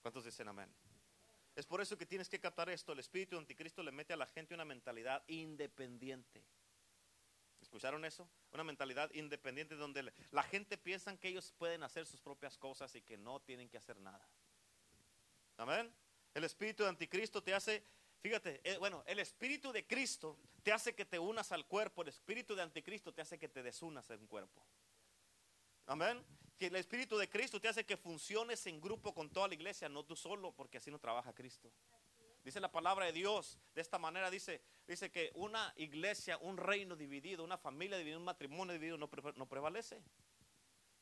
¿Cuántos dicen amén? Es por eso que tienes que captar esto. El espíritu anticristo le mete a la gente una mentalidad independiente. ¿Escucharon eso? Una mentalidad independiente donde la gente piensa que ellos pueden hacer sus propias cosas y que no tienen que hacer nada. Amén. El espíritu de anticristo te hace Fíjate, eh, bueno, el espíritu de Cristo te hace que te unas al cuerpo, el espíritu de anticristo te hace que te desunas en un cuerpo. Amén. Que el espíritu de Cristo te hace que funciones en grupo con toda la iglesia, no tú solo, porque así no trabaja Cristo. Dice la palabra de Dios, de esta manera dice, dice que una iglesia, un reino dividido, una familia dividida, un matrimonio dividido no, no prevalece.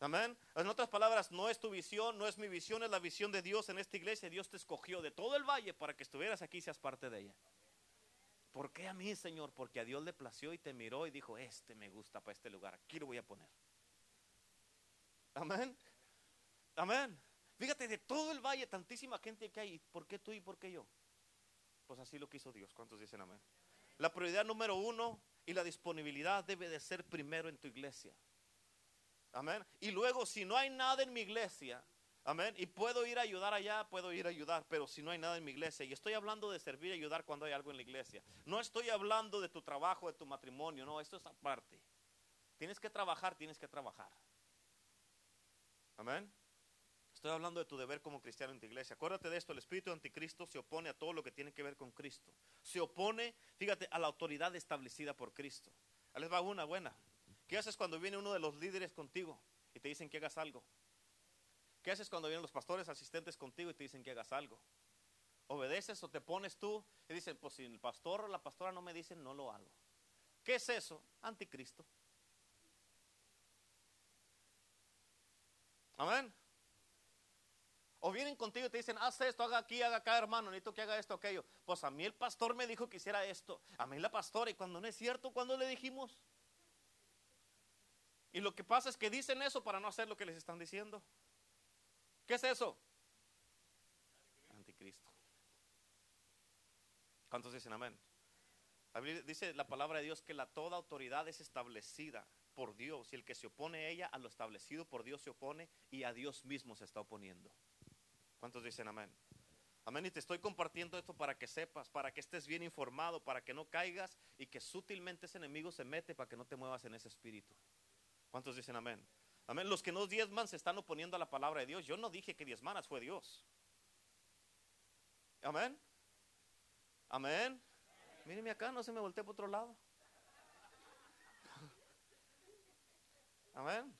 Amén. En otras palabras, no es tu visión, no es mi visión, es la visión de Dios en esta iglesia. Dios te escogió de todo el valle para que estuvieras aquí y seas parte de ella. ¿Por qué a mí, Señor? Porque a Dios le plació y te miró y dijo, este me gusta para este lugar, aquí lo voy a poner. Amén. Amén. Fíjate, de todo el valle, tantísima gente que hay. ¿Por qué tú y por qué yo? Pues así lo quiso Dios. ¿Cuántos dicen amén? La prioridad número uno y la disponibilidad debe de ser primero en tu iglesia. Amén. Y luego, si no hay nada en mi iglesia, amén, y puedo ir a ayudar allá, puedo ir a ayudar, pero si no hay nada en mi iglesia, y estoy hablando de servir y ayudar cuando hay algo en la iglesia, no estoy hablando de tu trabajo, de tu matrimonio, no, esto es aparte. Tienes que trabajar, tienes que trabajar. Amén. Estoy hablando de tu deber como cristiano en tu iglesia. Acuérdate de esto, el espíritu anticristo se opone a todo lo que tiene que ver con Cristo. Se opone, fíjate, a la autoridad establecida por Cristo. Les va una buena. ¿Qué haces cuando viene uno de los líderes contigo y te dicen que hagas algo? ¿Qué haces cuando vienen los pastores asistentes contigo y te dicen que hagas algo? ¿Obedeces o te pones tú y dicen, pues si el pastor o la pastora no me dicen, no lo hago? ¿Qué es eso? Anticristo. Amén. O vienen contigo y te dicen, haz esto, haga aquí, haga acá, hermano, necesito que haga esto, aquello. Pues a mí el pastor me dijo que hiciera esto. A mí la pastora, y cuando no es cierto, cuando le dijimos? Y lo que pasa es que dicen eso para no hacer lo que les están diciendo. ¿Qué es eso? Anticristo. ¿Cuántos dicen amén? Dice la palabra de Dios que la toda autoridad es establecida por Dios y el que se opone a ella, a lo establecido por Dios se opone y a Dios mismo se está oponiendo. ¿Cuántos dicen amén? Amén. Y te estoy compartiendo esto para que sepas, para que estés bien informado, para que no caigas y que sutilmente ese enemigo se mete para que no te muevas en ese espíritu. ¿Cuántos dicen amén? Amén. Los que no diezman se están oponiendo a la palabra de Dios. Yo no dije que diezmanas fue Dios. Amén. Amén. Míreme acá, no se me voltee por otro lado. Amén.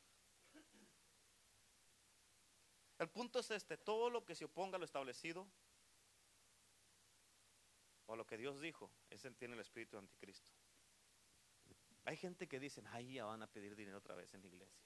El punto es este, todo lo que se oponga a lo establecido o a lo que Dios dijo, ese tiene el espíritu de anticristo. Hay gente que dicen, ay, ya van a pedir dinero otra vez en la iglesia.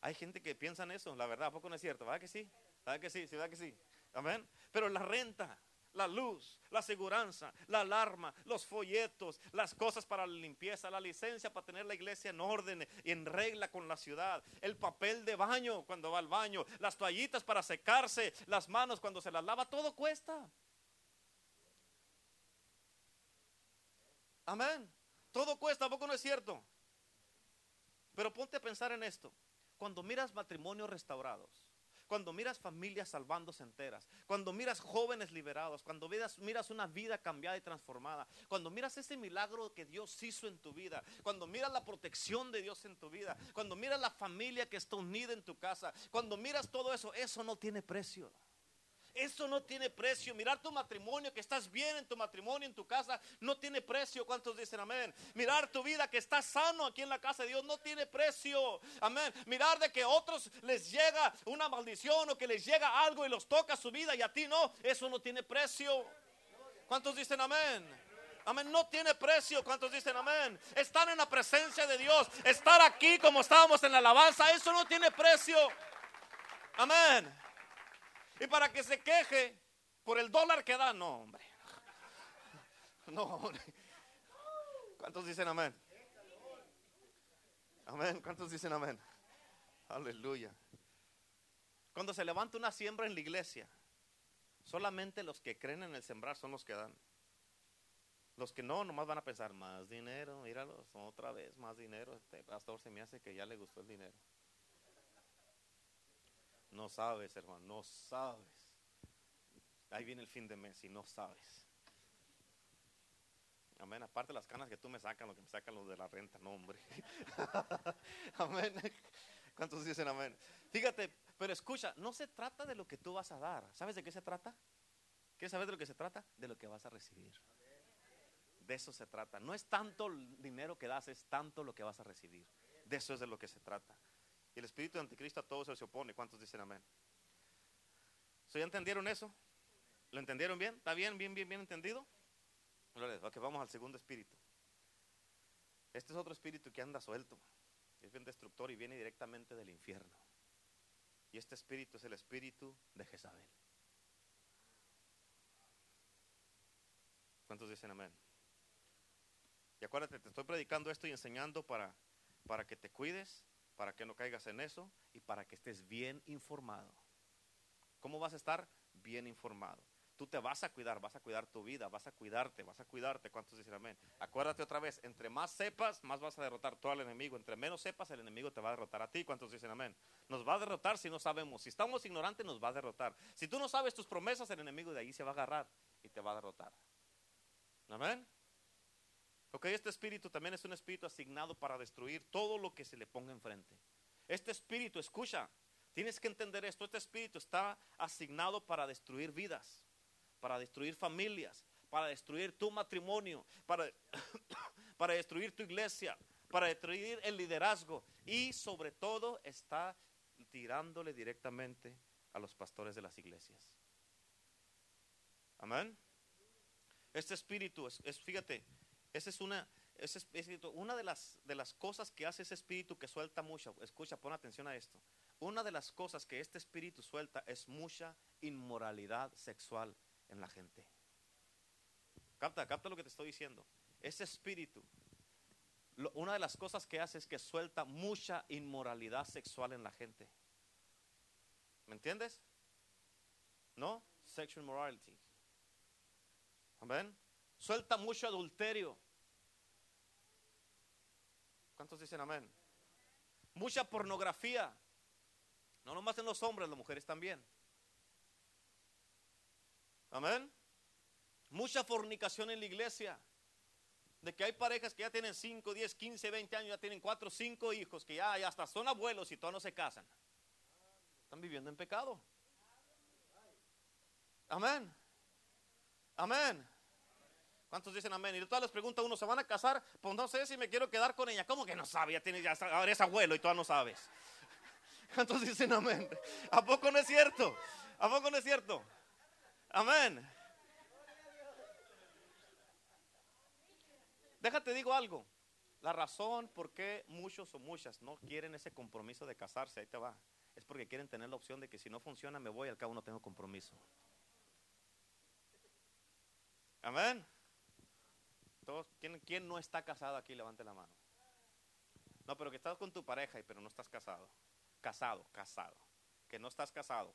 Hay, gente que piensa en eso, la verdad, ¿a poco no es cierto? ¿Verdad que sí? ¿Verdad que sí? ¿Sí, verdad que sí? Amén. Pero la renta, la luz, la seguridad, la alarma, los folletos, las cosas para la limpieza, la licencia para tener la iglesia en orden y en regla con la ciudad, el papel de baño cuando va al baño, las toallitas para secarse, las manos cuando se las lava, todo cuesta. Amén. Todo cuesta, ¿a poco no es cierto? Pero ponte a pensar en esto. Cuando miras matrimonios restaurados, cuando miras familias salvándose enteras, cuando miras jóvenes liberados, cuando miras, miras una vida cambiada y transformada, cuando miras ese milagro que Dios hizo en tu vida, cuando miras la protección de Dios en tu vida, cuando miras la familia que está unida en tu casa, cuando miras todo eso, eso no tiene precio. Eso no tiene precio. Mirar tu matrimonio, que estás bien en tu matrimonio, en tu casa, no tiene precio. ¿Cuántos dicen amén? Mirar tu vida, que estás sano aquí en la casa de Dios, no tiene precio. Amén. Mirar de que otros les llega una maldición o que les llega algo y los toca su vida y a ti no, eso no tiene precio. ¿Cuántos dicen amén? Amén, no tiene precio. ¿Cuántos dicen amén? Estar en la presencia de Dios, estar aquí como estábamos en la alabanza, eso no tiene precio. Amén. Y para que se queje por el dólar que da, no, hombre. No, hombre. ¿Cuántos dicen amén? Amén. ¿Cuántos dicen amén? Aleluya. Cuando se levanta una siembra en la iglesia, solamente los que creen en el sembrar son los que dan. Los que no, nomás van a pensar, más dinero, míralos, otra vez, más dinero. Este pastor se me hace que ya le gustó el dinero. No sabes, hermano, no sabes. Ahí viene el fin de mes y no sabes. Amén. Aparte las canas que tú me sacas, lo que me sacan los de la renta, no, hombre. amén. ¿Cuántos dicen amén? Fíjate, pero escucha, no se trata de lo que tú vas a dar. ¿Sabes de qué se trata? ¿Quieres saber de lo que se trata? De lo que vas a recibir. De eso se trata. No es tanto el dinero que das, es tanto lo que vas a recibir. De eso es de lo que se trata. Y el espíritu de anticristo a todos se opone. ¿Cuántos dicen amén? ¿Ya entendieron eso? ¿Lo entendieron bien? ¿Está bien, bien, bien, bien entendido? Ok, vamos al segundo espíritu. Este es otro espíritu que anda suelto. Es bien destructor y viene directamente del infierno. Y este espíritu es el espíritu de Jezabel. ¿Cuántos dicen amén? Y acuérdate, te estoy predicando esto y enseñando para, para que te cuides para que no caigas en eso y para que estés bien informado. ¿Cómo vas a estar? Bien informado. Tú te vas a cuidar, vas a cuidar tu vida, vas a cuidarte, vas a cuidarte. ¿Cuántos dicen amén? Acuérdate otra vez, entre más sepas, más vas a derrotar tú al enemigo. Entre menos sepas, el enemigo te va a derrotar a ti. ¿Cuántos dicen amén? Nos va a derrotar si no sabemos. Si estamos ignorantes, nos va a derrotar. Si tú no sabes tus promesas, el enemigo de ahí se va a agarrar y te va a derrotar. Amén. Ok, este espíritu también es un espíritu asignado para destruir todo lo que se le ponga enfrente. Este espíritu, escucha, tienes que entender esto, este espíritu está asignado para destruir vidas, para destruir familias, para destruir tu matrimonio, para, para destruir tu iglesia, para destruir el liderazgo y sobre todo está tirándole directamente a los pastores de las iglesias. Amén. Este espíritu es, es fíjate, esa es una, una de, las, de las cosas que hace ese espíritu que suelta mucho. Escucha, pon atención a esto. Una de las cosas que este espíritu suelta es mucha inmoralidad sexual en la gente. Capta, capta lo que te estoy diciendo. Ese espíritu, una de las cosas que hace es que suelta mucha inmoralidad sexual en la gente. ¿Me entiendes? ¿No? Sexual morality. Amén. Suelta mucho adulterio. ¿Cuántos dicen amén? Mucha pornografía. No nomás en los hombres, las mujeres también. Amén. Mucha fornicación en la iglesia. De que hay parejas que ya tienen 5, 10, 15, 20 años, ya tienen 4, 5 hijos, que ya, hasta son abuelos y todos no se casan. Están viviendo en pecado. Amén. Amén. ¿Cuántos dicen amén? Y todas les pregunta uno, ¿se van a casar? Pues no sé si me quiero quedar con ella. ¿Cómo que no sabe? Ya tienes, ya ahora es abuelo y todavía no sabes. ¿Cuántos dicen amén? ¿A poco no es cierto? ¿A poco no es cierto? Amén. Déjate digo algo. La razón por qué muchos o muchas no quieren ese compromiso de casarse, ahí te va, es porque quieren tener la opción de que si no funciona me voy, al cabo no tengo compromiso. Amén. ¿Quién, no está casado aquí? Levante la mano. No, pero que estás con tu pareja, pero no estás casado. Casado, casado. Que no estás casado,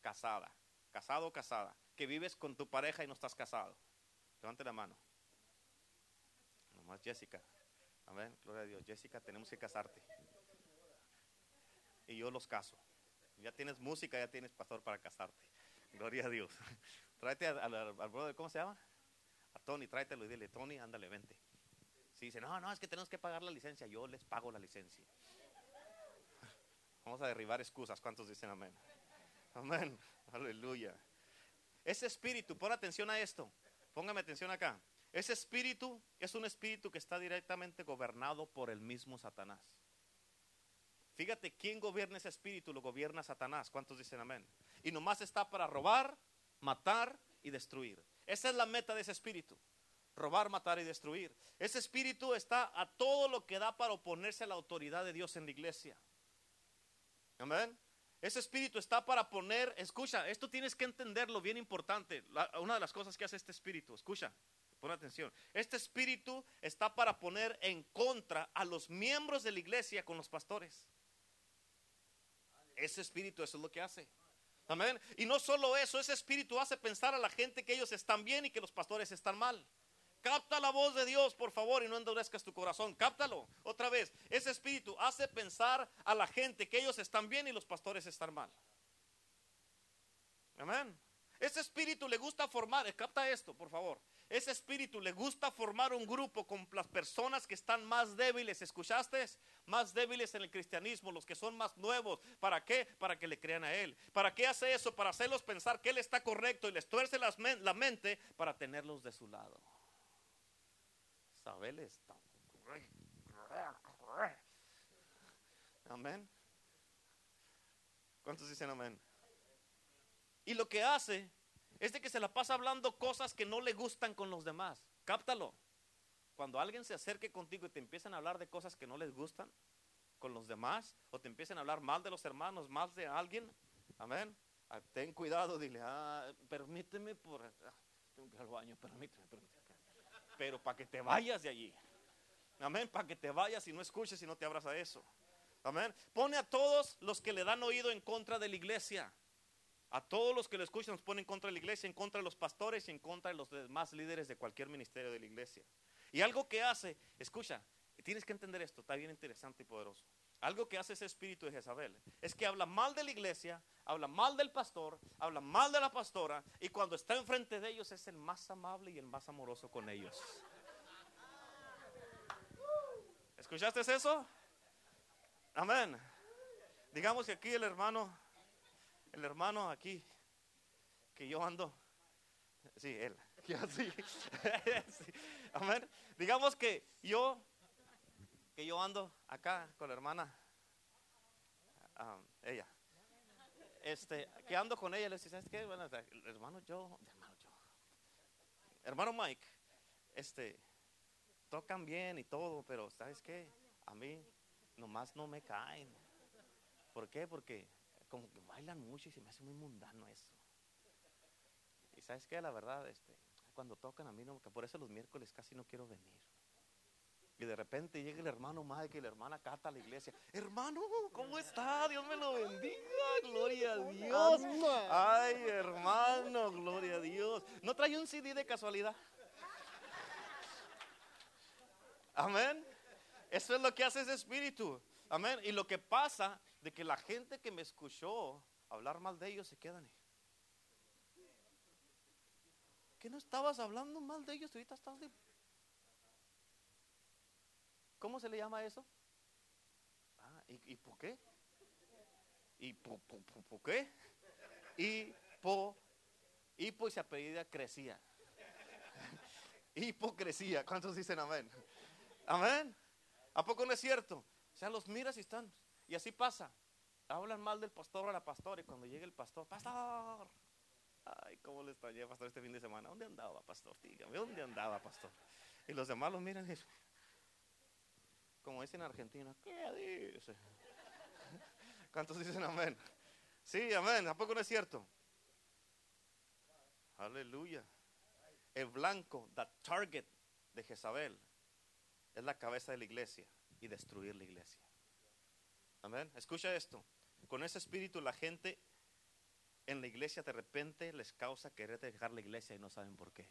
casada. Casado casada. Que vives con tu pareja y no estás casado. Levante la mano. Nomás Jessica. Amén. Gloria a Dios. Jessica, tenemos que casarte. Y yo los caso. Ya tienes música, ya tienes pastor para casarte. Gloria a Dios. Tráete al, al, al brother, ¿cómo se llama? Tony, tráetelo y dile, Tony, ándale, vente. Si dice, no, no, es que tenemos que pagar la licencia, yo les pago la licencia. Vamos a derribar excusas. ¿Cuántos dicen amén? Amén. Aleluya. Ese espíritu, pon atención a esto. Póngame atención acá. Ese espíritu es un espíritu que está directamente gobernado por el mismo Satanás. Fíjate, ¿quién gobierna ese espíritu? Lo gobierna Satanás. ¿Cuántos dicen amén? Y nomás está para robar, matar y destruir. Esa es la meta de ese espíritu. Robar, matar y destruir. Ese espíritu está a todo lo que da para oponerse a la autoridad de Dios en la iglesia. Amén. Ese espíritu está para poner, escucha, esto tienes que entenderlo bien importante. Una de las cosas que hace este espíritu, escucha, pon atención. Este espíritu está para poner en contra a los miembros de la iglesia con los pastores. Ese espíritu, eso es lo que hace. Amén. Y no solo eso, ese espíritu hace pensar a la gente que ellos están bien y que los pastores están mal. Capta la voz de Dios, por favor, y no endurezcas tu corazón. Cáptalo. Otra vez, ese espíritu hace pensar a la gente que ellos están bien y los pastores están mal. Amén. Ese espíritu le gusta formar, eh, capta esto, por favor. Ese espíritu le gusta formar un grupo con las personas que están más débiles, ¿escuchaste? Más débiles en el cristianismo, los que son más nuevos. ¿Para qué? Para que le crean a Él. ¿Para qué hace eso? Para hacerlos pensar que Él está correcto y les tuerce la mente para tenerlos de su lado. Sabel está. Amén. ¿Cuántos dicen amén? Y lo que hace es de que se la pasa hablando cosas que no le gustan con los demás. Cáptalo. Cuando alguien se acerque contigo y te empiezan a hablar de cosas que no les gustan con los demás, o te empiezan a hablar mal de los hermanos, mal de alguien, amén. Ah, Ten cuidado, dile, ah, permíteme por. ah, tengo que ir al baño, permíteme, permíteme. Pero para que te vayas de allí. Amén, para que te vayas y no escuches y no te abras a eso. Amén. Pone a todos los que le dan oído en contra de la iglesia. A todos los que lo escuchan nos pone en contra la iglesia, en contra de los pastores y en contra de los demás líderes de cualquier ministerio de la iglesia. Y algo que hace, escucha, tienes que entender esto, está bien interesante y poderoso. Algo que hace ese espíritu de Jezabel es que habla mal de la iglesia, habla mal del pastor, habla mal de la pastora y cuando está enfrente de ellos es el más amable y el más amoroso con ellos. ¿Escuchaste eso? Amén. Digamos que aquí el hermano, el hermano aquí, que yo ando, sí, él, yo sí. Sí. Amén. Digamos que yo, que yo ando acá con la hermana, ah, ella, este, que ando con ella, le dice, ¿sabes qué? Bueno, hermano yo, hermano yo, hermano Mike, este, tocan bien y todo, pero ¿sabes qué? A mí nomás no me caen. ¿Por qué? Porque como que bailan mucho y se me hace muy mundano eso. Y ¿sabes qué? La verdad, este, cuando tocan a mí, no, que por eso los miércoles casi no quiero venir. Y de repente llega el hermano Mike y la hermana Cata a la iglesia. Hermano, ¿cómo está? Dios me lo bendiga. Gloria a Dios. Ay, hermano, gloria a Dios. ¿No trae un CD de casualidad? Amén. Eso es lo que hace ese espíritu. Amén. Y lo que pasa de que la gente que me escuchó hablar mal de ellos se quedan. ahí. ¿Qué no estabas hablando mal de ellos? Ahorita estás de... ¿Cómo se le llama eso? Ah, ¿y, y por qué? ¿Y por, por- por- por qué? Y po, hipo y se apellida crecía. Hipocresía. ¿Cuántos dicen amén? Amén. ¿A poco no es cierto? O sea, los miras y están. Y así pasa. Hablan mal del pastor o la pastora y cuando llega el pastor, pastor. Ay, cómo le extrañé, pastor, este fin de semana. ¿Dónde andaba, pastor? Dígame, ¿dónde andaba, pastor? Y los demás lo miran y como dicen en Argentina, ¿qué dice? ¿Cuántos dicen amén? Sí, amén. ¿A poco no es cierto? Aleluya. El blanco, the target de Jezabel, es la cabeza de la iglesia y destruir la iglesia. Amén. Escucha esto. Con ese espíritu la gente en la iglesia de repente les causa querer dejar la iglesia y no saben por qué.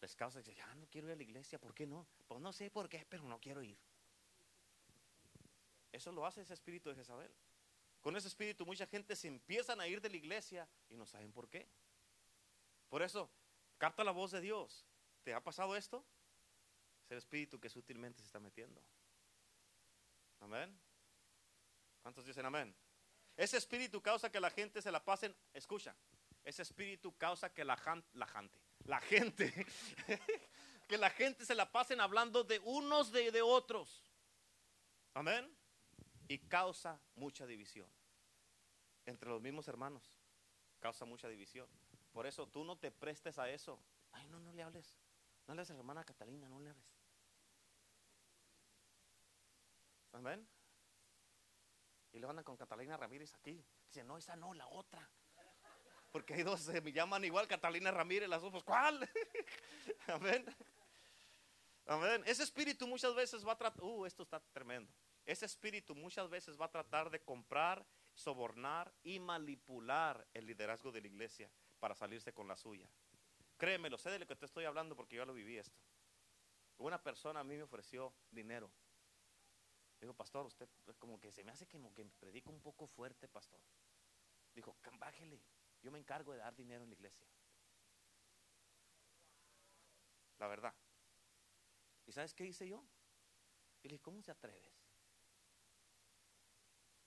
Les causa que ya no quiero ir a la iglesia, ¿por qué no? Pues no sé por qué, pero no quiero ir. Eso lo hace ese espíritu de Jezabel. Con ese espíritu mucha gente se empiezan a ir de la iglesia y no saben por qué. Por eso, capta la voz de Dios. ¿Te ha pasado esto? Es el espíritu que sutilmente se está metiendo. Amén. ¿Cuántos dicen amén? Ese espíritu causa que la gente se la pasen, escucha, ese espíritu causa que la, la gente, la gente, que la gente se la pasen hablando de unos de, de otros. Amén. Y causa mucha división. Entre los mismos hermanos. Causa mucha división. Por eso tú no te prestes a eso. Ay, no, no le hables. No le hables a la hermana Catalina, no le hables. Amén. Y le andan con Catalina Ramírez aquí. Dice, no, esa no, la otra. Porque hay dos, se me llaman igual Catalina Ramírez, las dos, pues, ¿cuál? Amén. Amén. Ese espíritu muchas veces va a tratar, uh, esto está tremendo. Ese espíritu muchas veces va a tratar de comprar, sobornar y manipular el liderazgo de la iglesia para salirse con la suya. Créemelo, sé de lo que te estoy hablando porque yo lo viví esto. Una persona a mí me ofreció dinero Dijo, pastor, usted como que se me hace como que predica un poco fuerte, pastor. Dijo, bájele, yo me encargo de dar dinero en la iglesia. La verdad. ¿Y sabes qué hice yo? Y le dije, ¿cómo se atreves?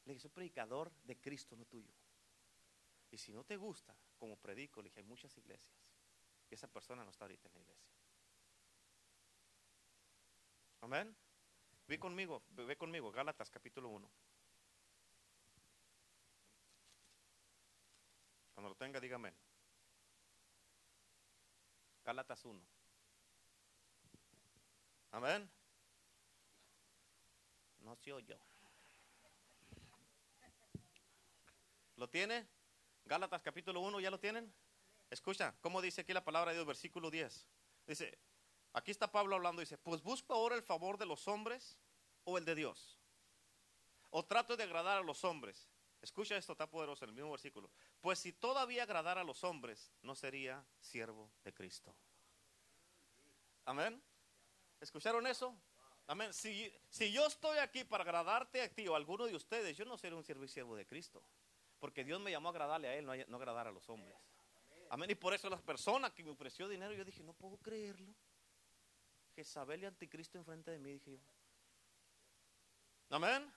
Le dije, soy predicador de Cristo, no tuyo. Y si no te gusta, como predico, le dije, hay muchas iglesias. Y esa persona no está ahorita en la iglesia. Amén. Ve conmigo, ve conmigo, Gálatas capítulo 1. Cuando lo tenga, dígame. Gálatas 1. Amén. No se yo. ¿Lo tiene? Gálatas capítulo 1, ¿ya lo tienen? Escucha, ¿cómo dice aquí la palabra de Dios? Versículo 10. Dice, Aquí está Pablo hablando, dice, pues busco ahora el favor de los hombres o el de Dios. O trato de agradar a los hombres. Escucha esto, está poderoso en el mismo versículo. Pues si todavía agradara a los hombres, no sería siervo de Cristo. Amén. ¿Escucharon eso? Amén. Si, si yo estoy aquí para agradarte a ti o a alguno de ustedes, yo no seré un siervo y siervo de Cristo. Porque Dios me llamó a agradarle a Él, no, no agradar a los hombres. Amén. Y por eso las personas que me ofreció dinero, yo dije, no puedo creerlo. Jezabel y Anticristo enfrente de mí, dije yo. Amén.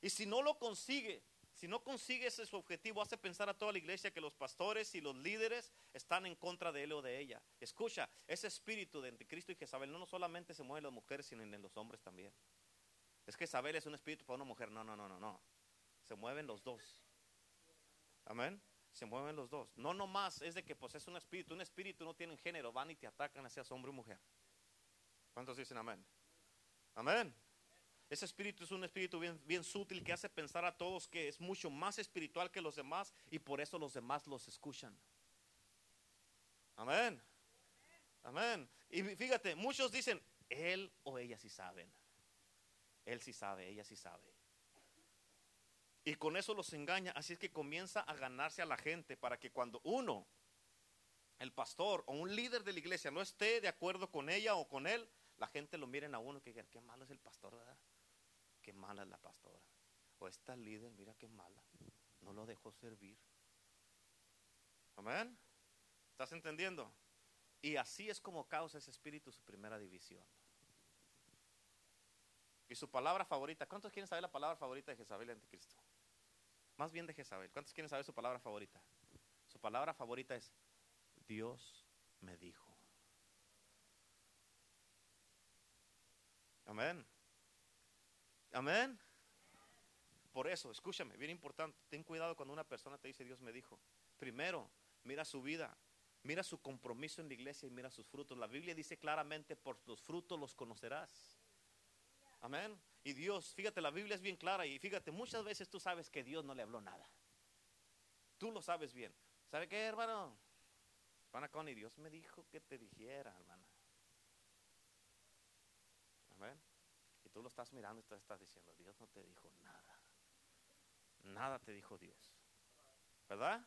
Y si no lo consigue, si no consigue ese su objetivo, hace pensar a toda la iglesia que los pastores y los líderes están en contra de él o de ella. Escucha, ese espíritu de Anticristo y Jezabel no, solamente se mueve en las mujeres, sino en los hombres también. Es que Jezabel es un espíritu para una mujer. No, no, no, no, no. Se mueven los dos. Amén. Se mueven los dos. No nomás es de que pues es un espíritu. Un espíritu no tiene género. Van y te atacan, seas hombre o mujer. ¿Cuántos dicen amén? Amén. Ese espíritu es un espíritu bien, bien sutil que hace pensar a todos que es mucho más espiritual que los demás y por eso los demás los escuchan. Amén. Amén. Y fíjate, muchos dicen, él o ella sí saben. Él sí sabe, ella sí sabe. Y con eso los engaña. Así es que comienza a ganarse a la gente para que cuando uno, el pastor o un líder de la iglesia, no esté de acuerdo con ella o con él, la gente lo miren a uno que digan, qué malo es el pastor, ¿verdad? Qué mala es la pastora. O esta líder, mira qué mala. No lo dejó servir. Amén. ¿Estás entendiendo? Y así es como causa ese espíritu su primera división. Y su palabra favorita, ¿cuántos quieren saber la palabra favorita de Jezabel y Anticristo? Más bien de Jezabel, ¿cuántos quieren saber su palabra favorita? Su palabra favorita es Dios me dijo. Amén. Amén. Por eso, escúchame, bien importante, ten cuidado cuando una persona te dice Dios me dijo. Primero, mira su vida, mira su compromiso en la iglesia y mira sus frutos. La Biblia dice claramente, por los frutos los conocerás. Amén. Y Dios, fíjate, la Biblia es bien clara y fíjate, muchas veces tú sabes que Dios no le habló nada. Tú lo sabes bien. ¿Sabe qué, hermano? Hermana Dios me dijo que te dijera, hermana. Y tú lo estás mirando y tú estás diciendo, Dios no te dijo nada. Nada te dijo Dios. ¿Verdad?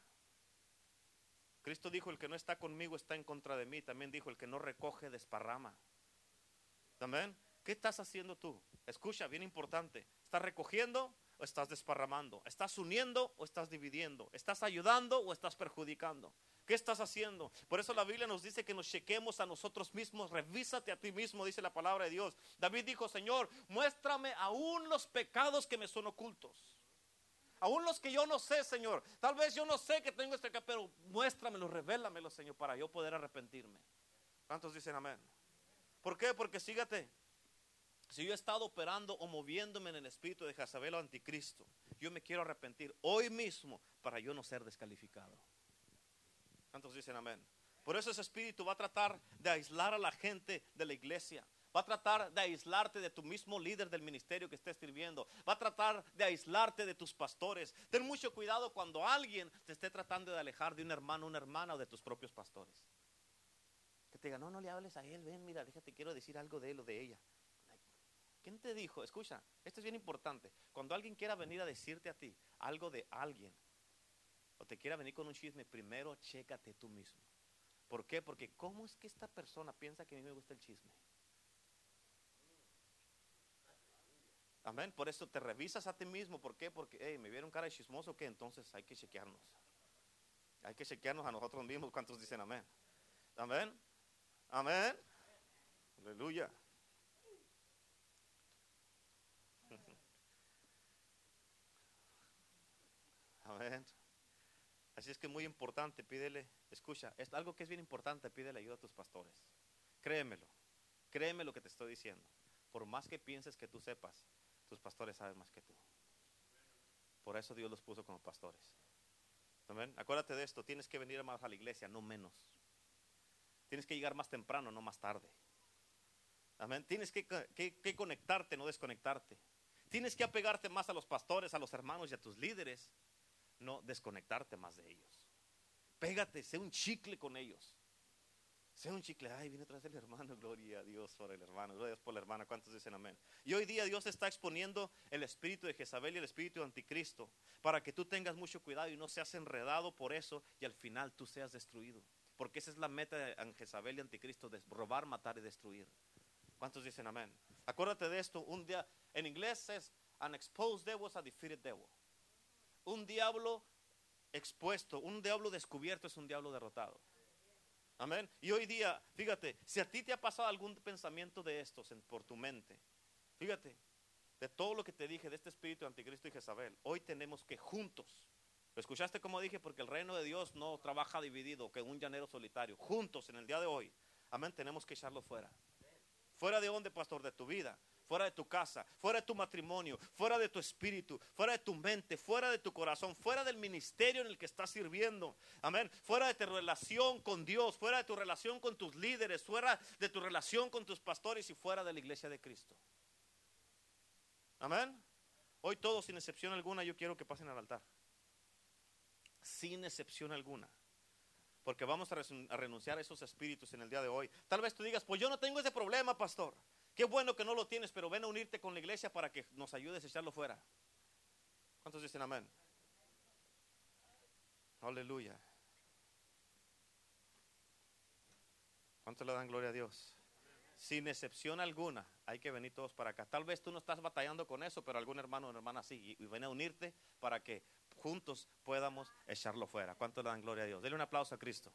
Cristo dijo, el que no está conmigo está en contra de mí. También dijo, el que no recoge desparrama. Amén. ¿Qué estás haciendo tú? Escucha, bien importante. ¿Estás recogiendo o estás desparramando? ¿Estás uniendo o estás dividiendo? ¿Estás ayudando o estás perjudicando? ¿Qué estás haciendo? Por eso la Biblia nos dice que nos chequemos a nosotros mismos, revísate a ti mismo, dice la palabra de Dios. David dijo, Señor, muéstrame aún los pecados que me son ocultos. Aún los que yo no sé, Señor. Tal vez yo no sé que tengo este acá, pero muéstramelo, revélamelo, Señor, para yo poder arrepentirme. ¿Cuántos dicen amén? ¿Por qué? Porque sígate. Si yo he estado operando o moviéndome en el espíritu de Jezabel o anticristo, yo me quiero arrepentir hoy mismo para yo no ser descalificado. ¿Cuántos dicen amén? Por eso ese espíritu va a tratar de aislar a la gente de la iglesia. Va a tratar de aislarte de tu mismo líder del ministerio que esté sirviendo. Va a tratar de aislarte de tus pastores. Ten mucho cuidado cuando alguien te esté tratando de alejar de un hermano, una hermana o de tus propios pastores. Que te diga, no, no le hables a él, ven, mira, déjate, quiero decir algo de él o de ella. ¿Quién te dijo? Escucha, esto es bien importante. Cuando alguien quiera venir a decirte a ti algo de alguien, o te quiera venir con un chisme, primero chécate tú mismo. ¿Por qué? Porque ¿cómo es que esta persona piensa que a mí me gusta el chisme? Amén. Por eso te revisas a ti mismo. ¿Por qué? Porque hey, me vieron cara de chismoso que entonces hay que chequearnos. Hay que chequearnos a nosotros mismos. ¿Cuántos dicen amén? Amén. Amén. Aleluya. Amén. Así es que muy importante, pídele, escucha, es algo que es bien importante, pídele ayuda a tus pastores. Créemelo, créeme lo que te estoy diciendo. Por más que pienses que tú sepas, tus pastores saben más que tú. Por eso Dios los puso como pastores. Amén. Acuérdate de esto, tienes que venir más a la iglesia, no menos. Tienes que llegar más temprano, no más tarde. Amén. Tienes que, que conectarte, no desconectarte. Tienes que apegarte más a los pastores, a los hermanos y a tus líderes no desconectarte más de ellos. Pégate, sé un chicle con ellos. Sé un chicle. Ay, viene atrás del hermano. Gloria a Dios por el hermano. Gloria a Dios por la hermana. ¿Cuántos dicen amén? Y hoy día Dios está exponiendo el espíritu de Jezabel y el espíritu de anticristo para que tú tengas mucho cuidado y no seas enredado por eso y al final tú seas destruido. Porque esa es la meta de Jezabel y anticristo, de robar, matar y destruir. ¿Cuántos dicen amén? Acuérdate de esto. Un día, en inglés es, an exposed devil is a defeated devil un diablo expuesto, un diablo descubierto es un diablo derrotado. Amén. Y hoy día, fíjate, si a ti te ha pasado algún pensamiento de estos por tu mente, fíjate, de todo lo que te dije de este espíritu anticristo y Jezabel, hoy tenemos que juntos, ¿lo escuchaste como dije? Porque el reino de Dios no trabaja dividido, que un llanero solitario, juntos en el día de hoy, amén, tenemos que echarlo fuera. ¿Fuera de dónde, pastor? De tu vida fuera de tu casa, fuera de tu matrimonio, fuera de tu espíritu, fuera de tu mente, fuera de tu corazón, fuera del ministerio en el que estás sirviendo. Amén. Fuera de tu relación con Dios, fuera de tu relación con tus líderes, fuera de tu relación con tus pastores y fuera de la iglesia de Cristo. Amén. Hoy todos, sin excepción alguna, yo quiero que pasen al altar. Sin excepción alguna. Porque vamos a renunciar a esos espíritus en el día de hoy. Tal vez tú digas, pues yo no tengo ese problema, pastor. Qué bueno que no lo tienes, pero ven a unirte con la iglesia para que nos ayudes a echarlo fuera. ¿Cuántos dicen amén? Aleluya. ¿Cuántos le dan gloria a Dios? Sin excepción alguna, hay que venir todos para acá. Tal vez tú no estás batallando con eso, pero algún hermano o hermana sí. Y ven a unirte para que juntos podamos echarlo fuera. ¿Cuántos le dan gloria a Dios? Dele un aplauso a Cristo.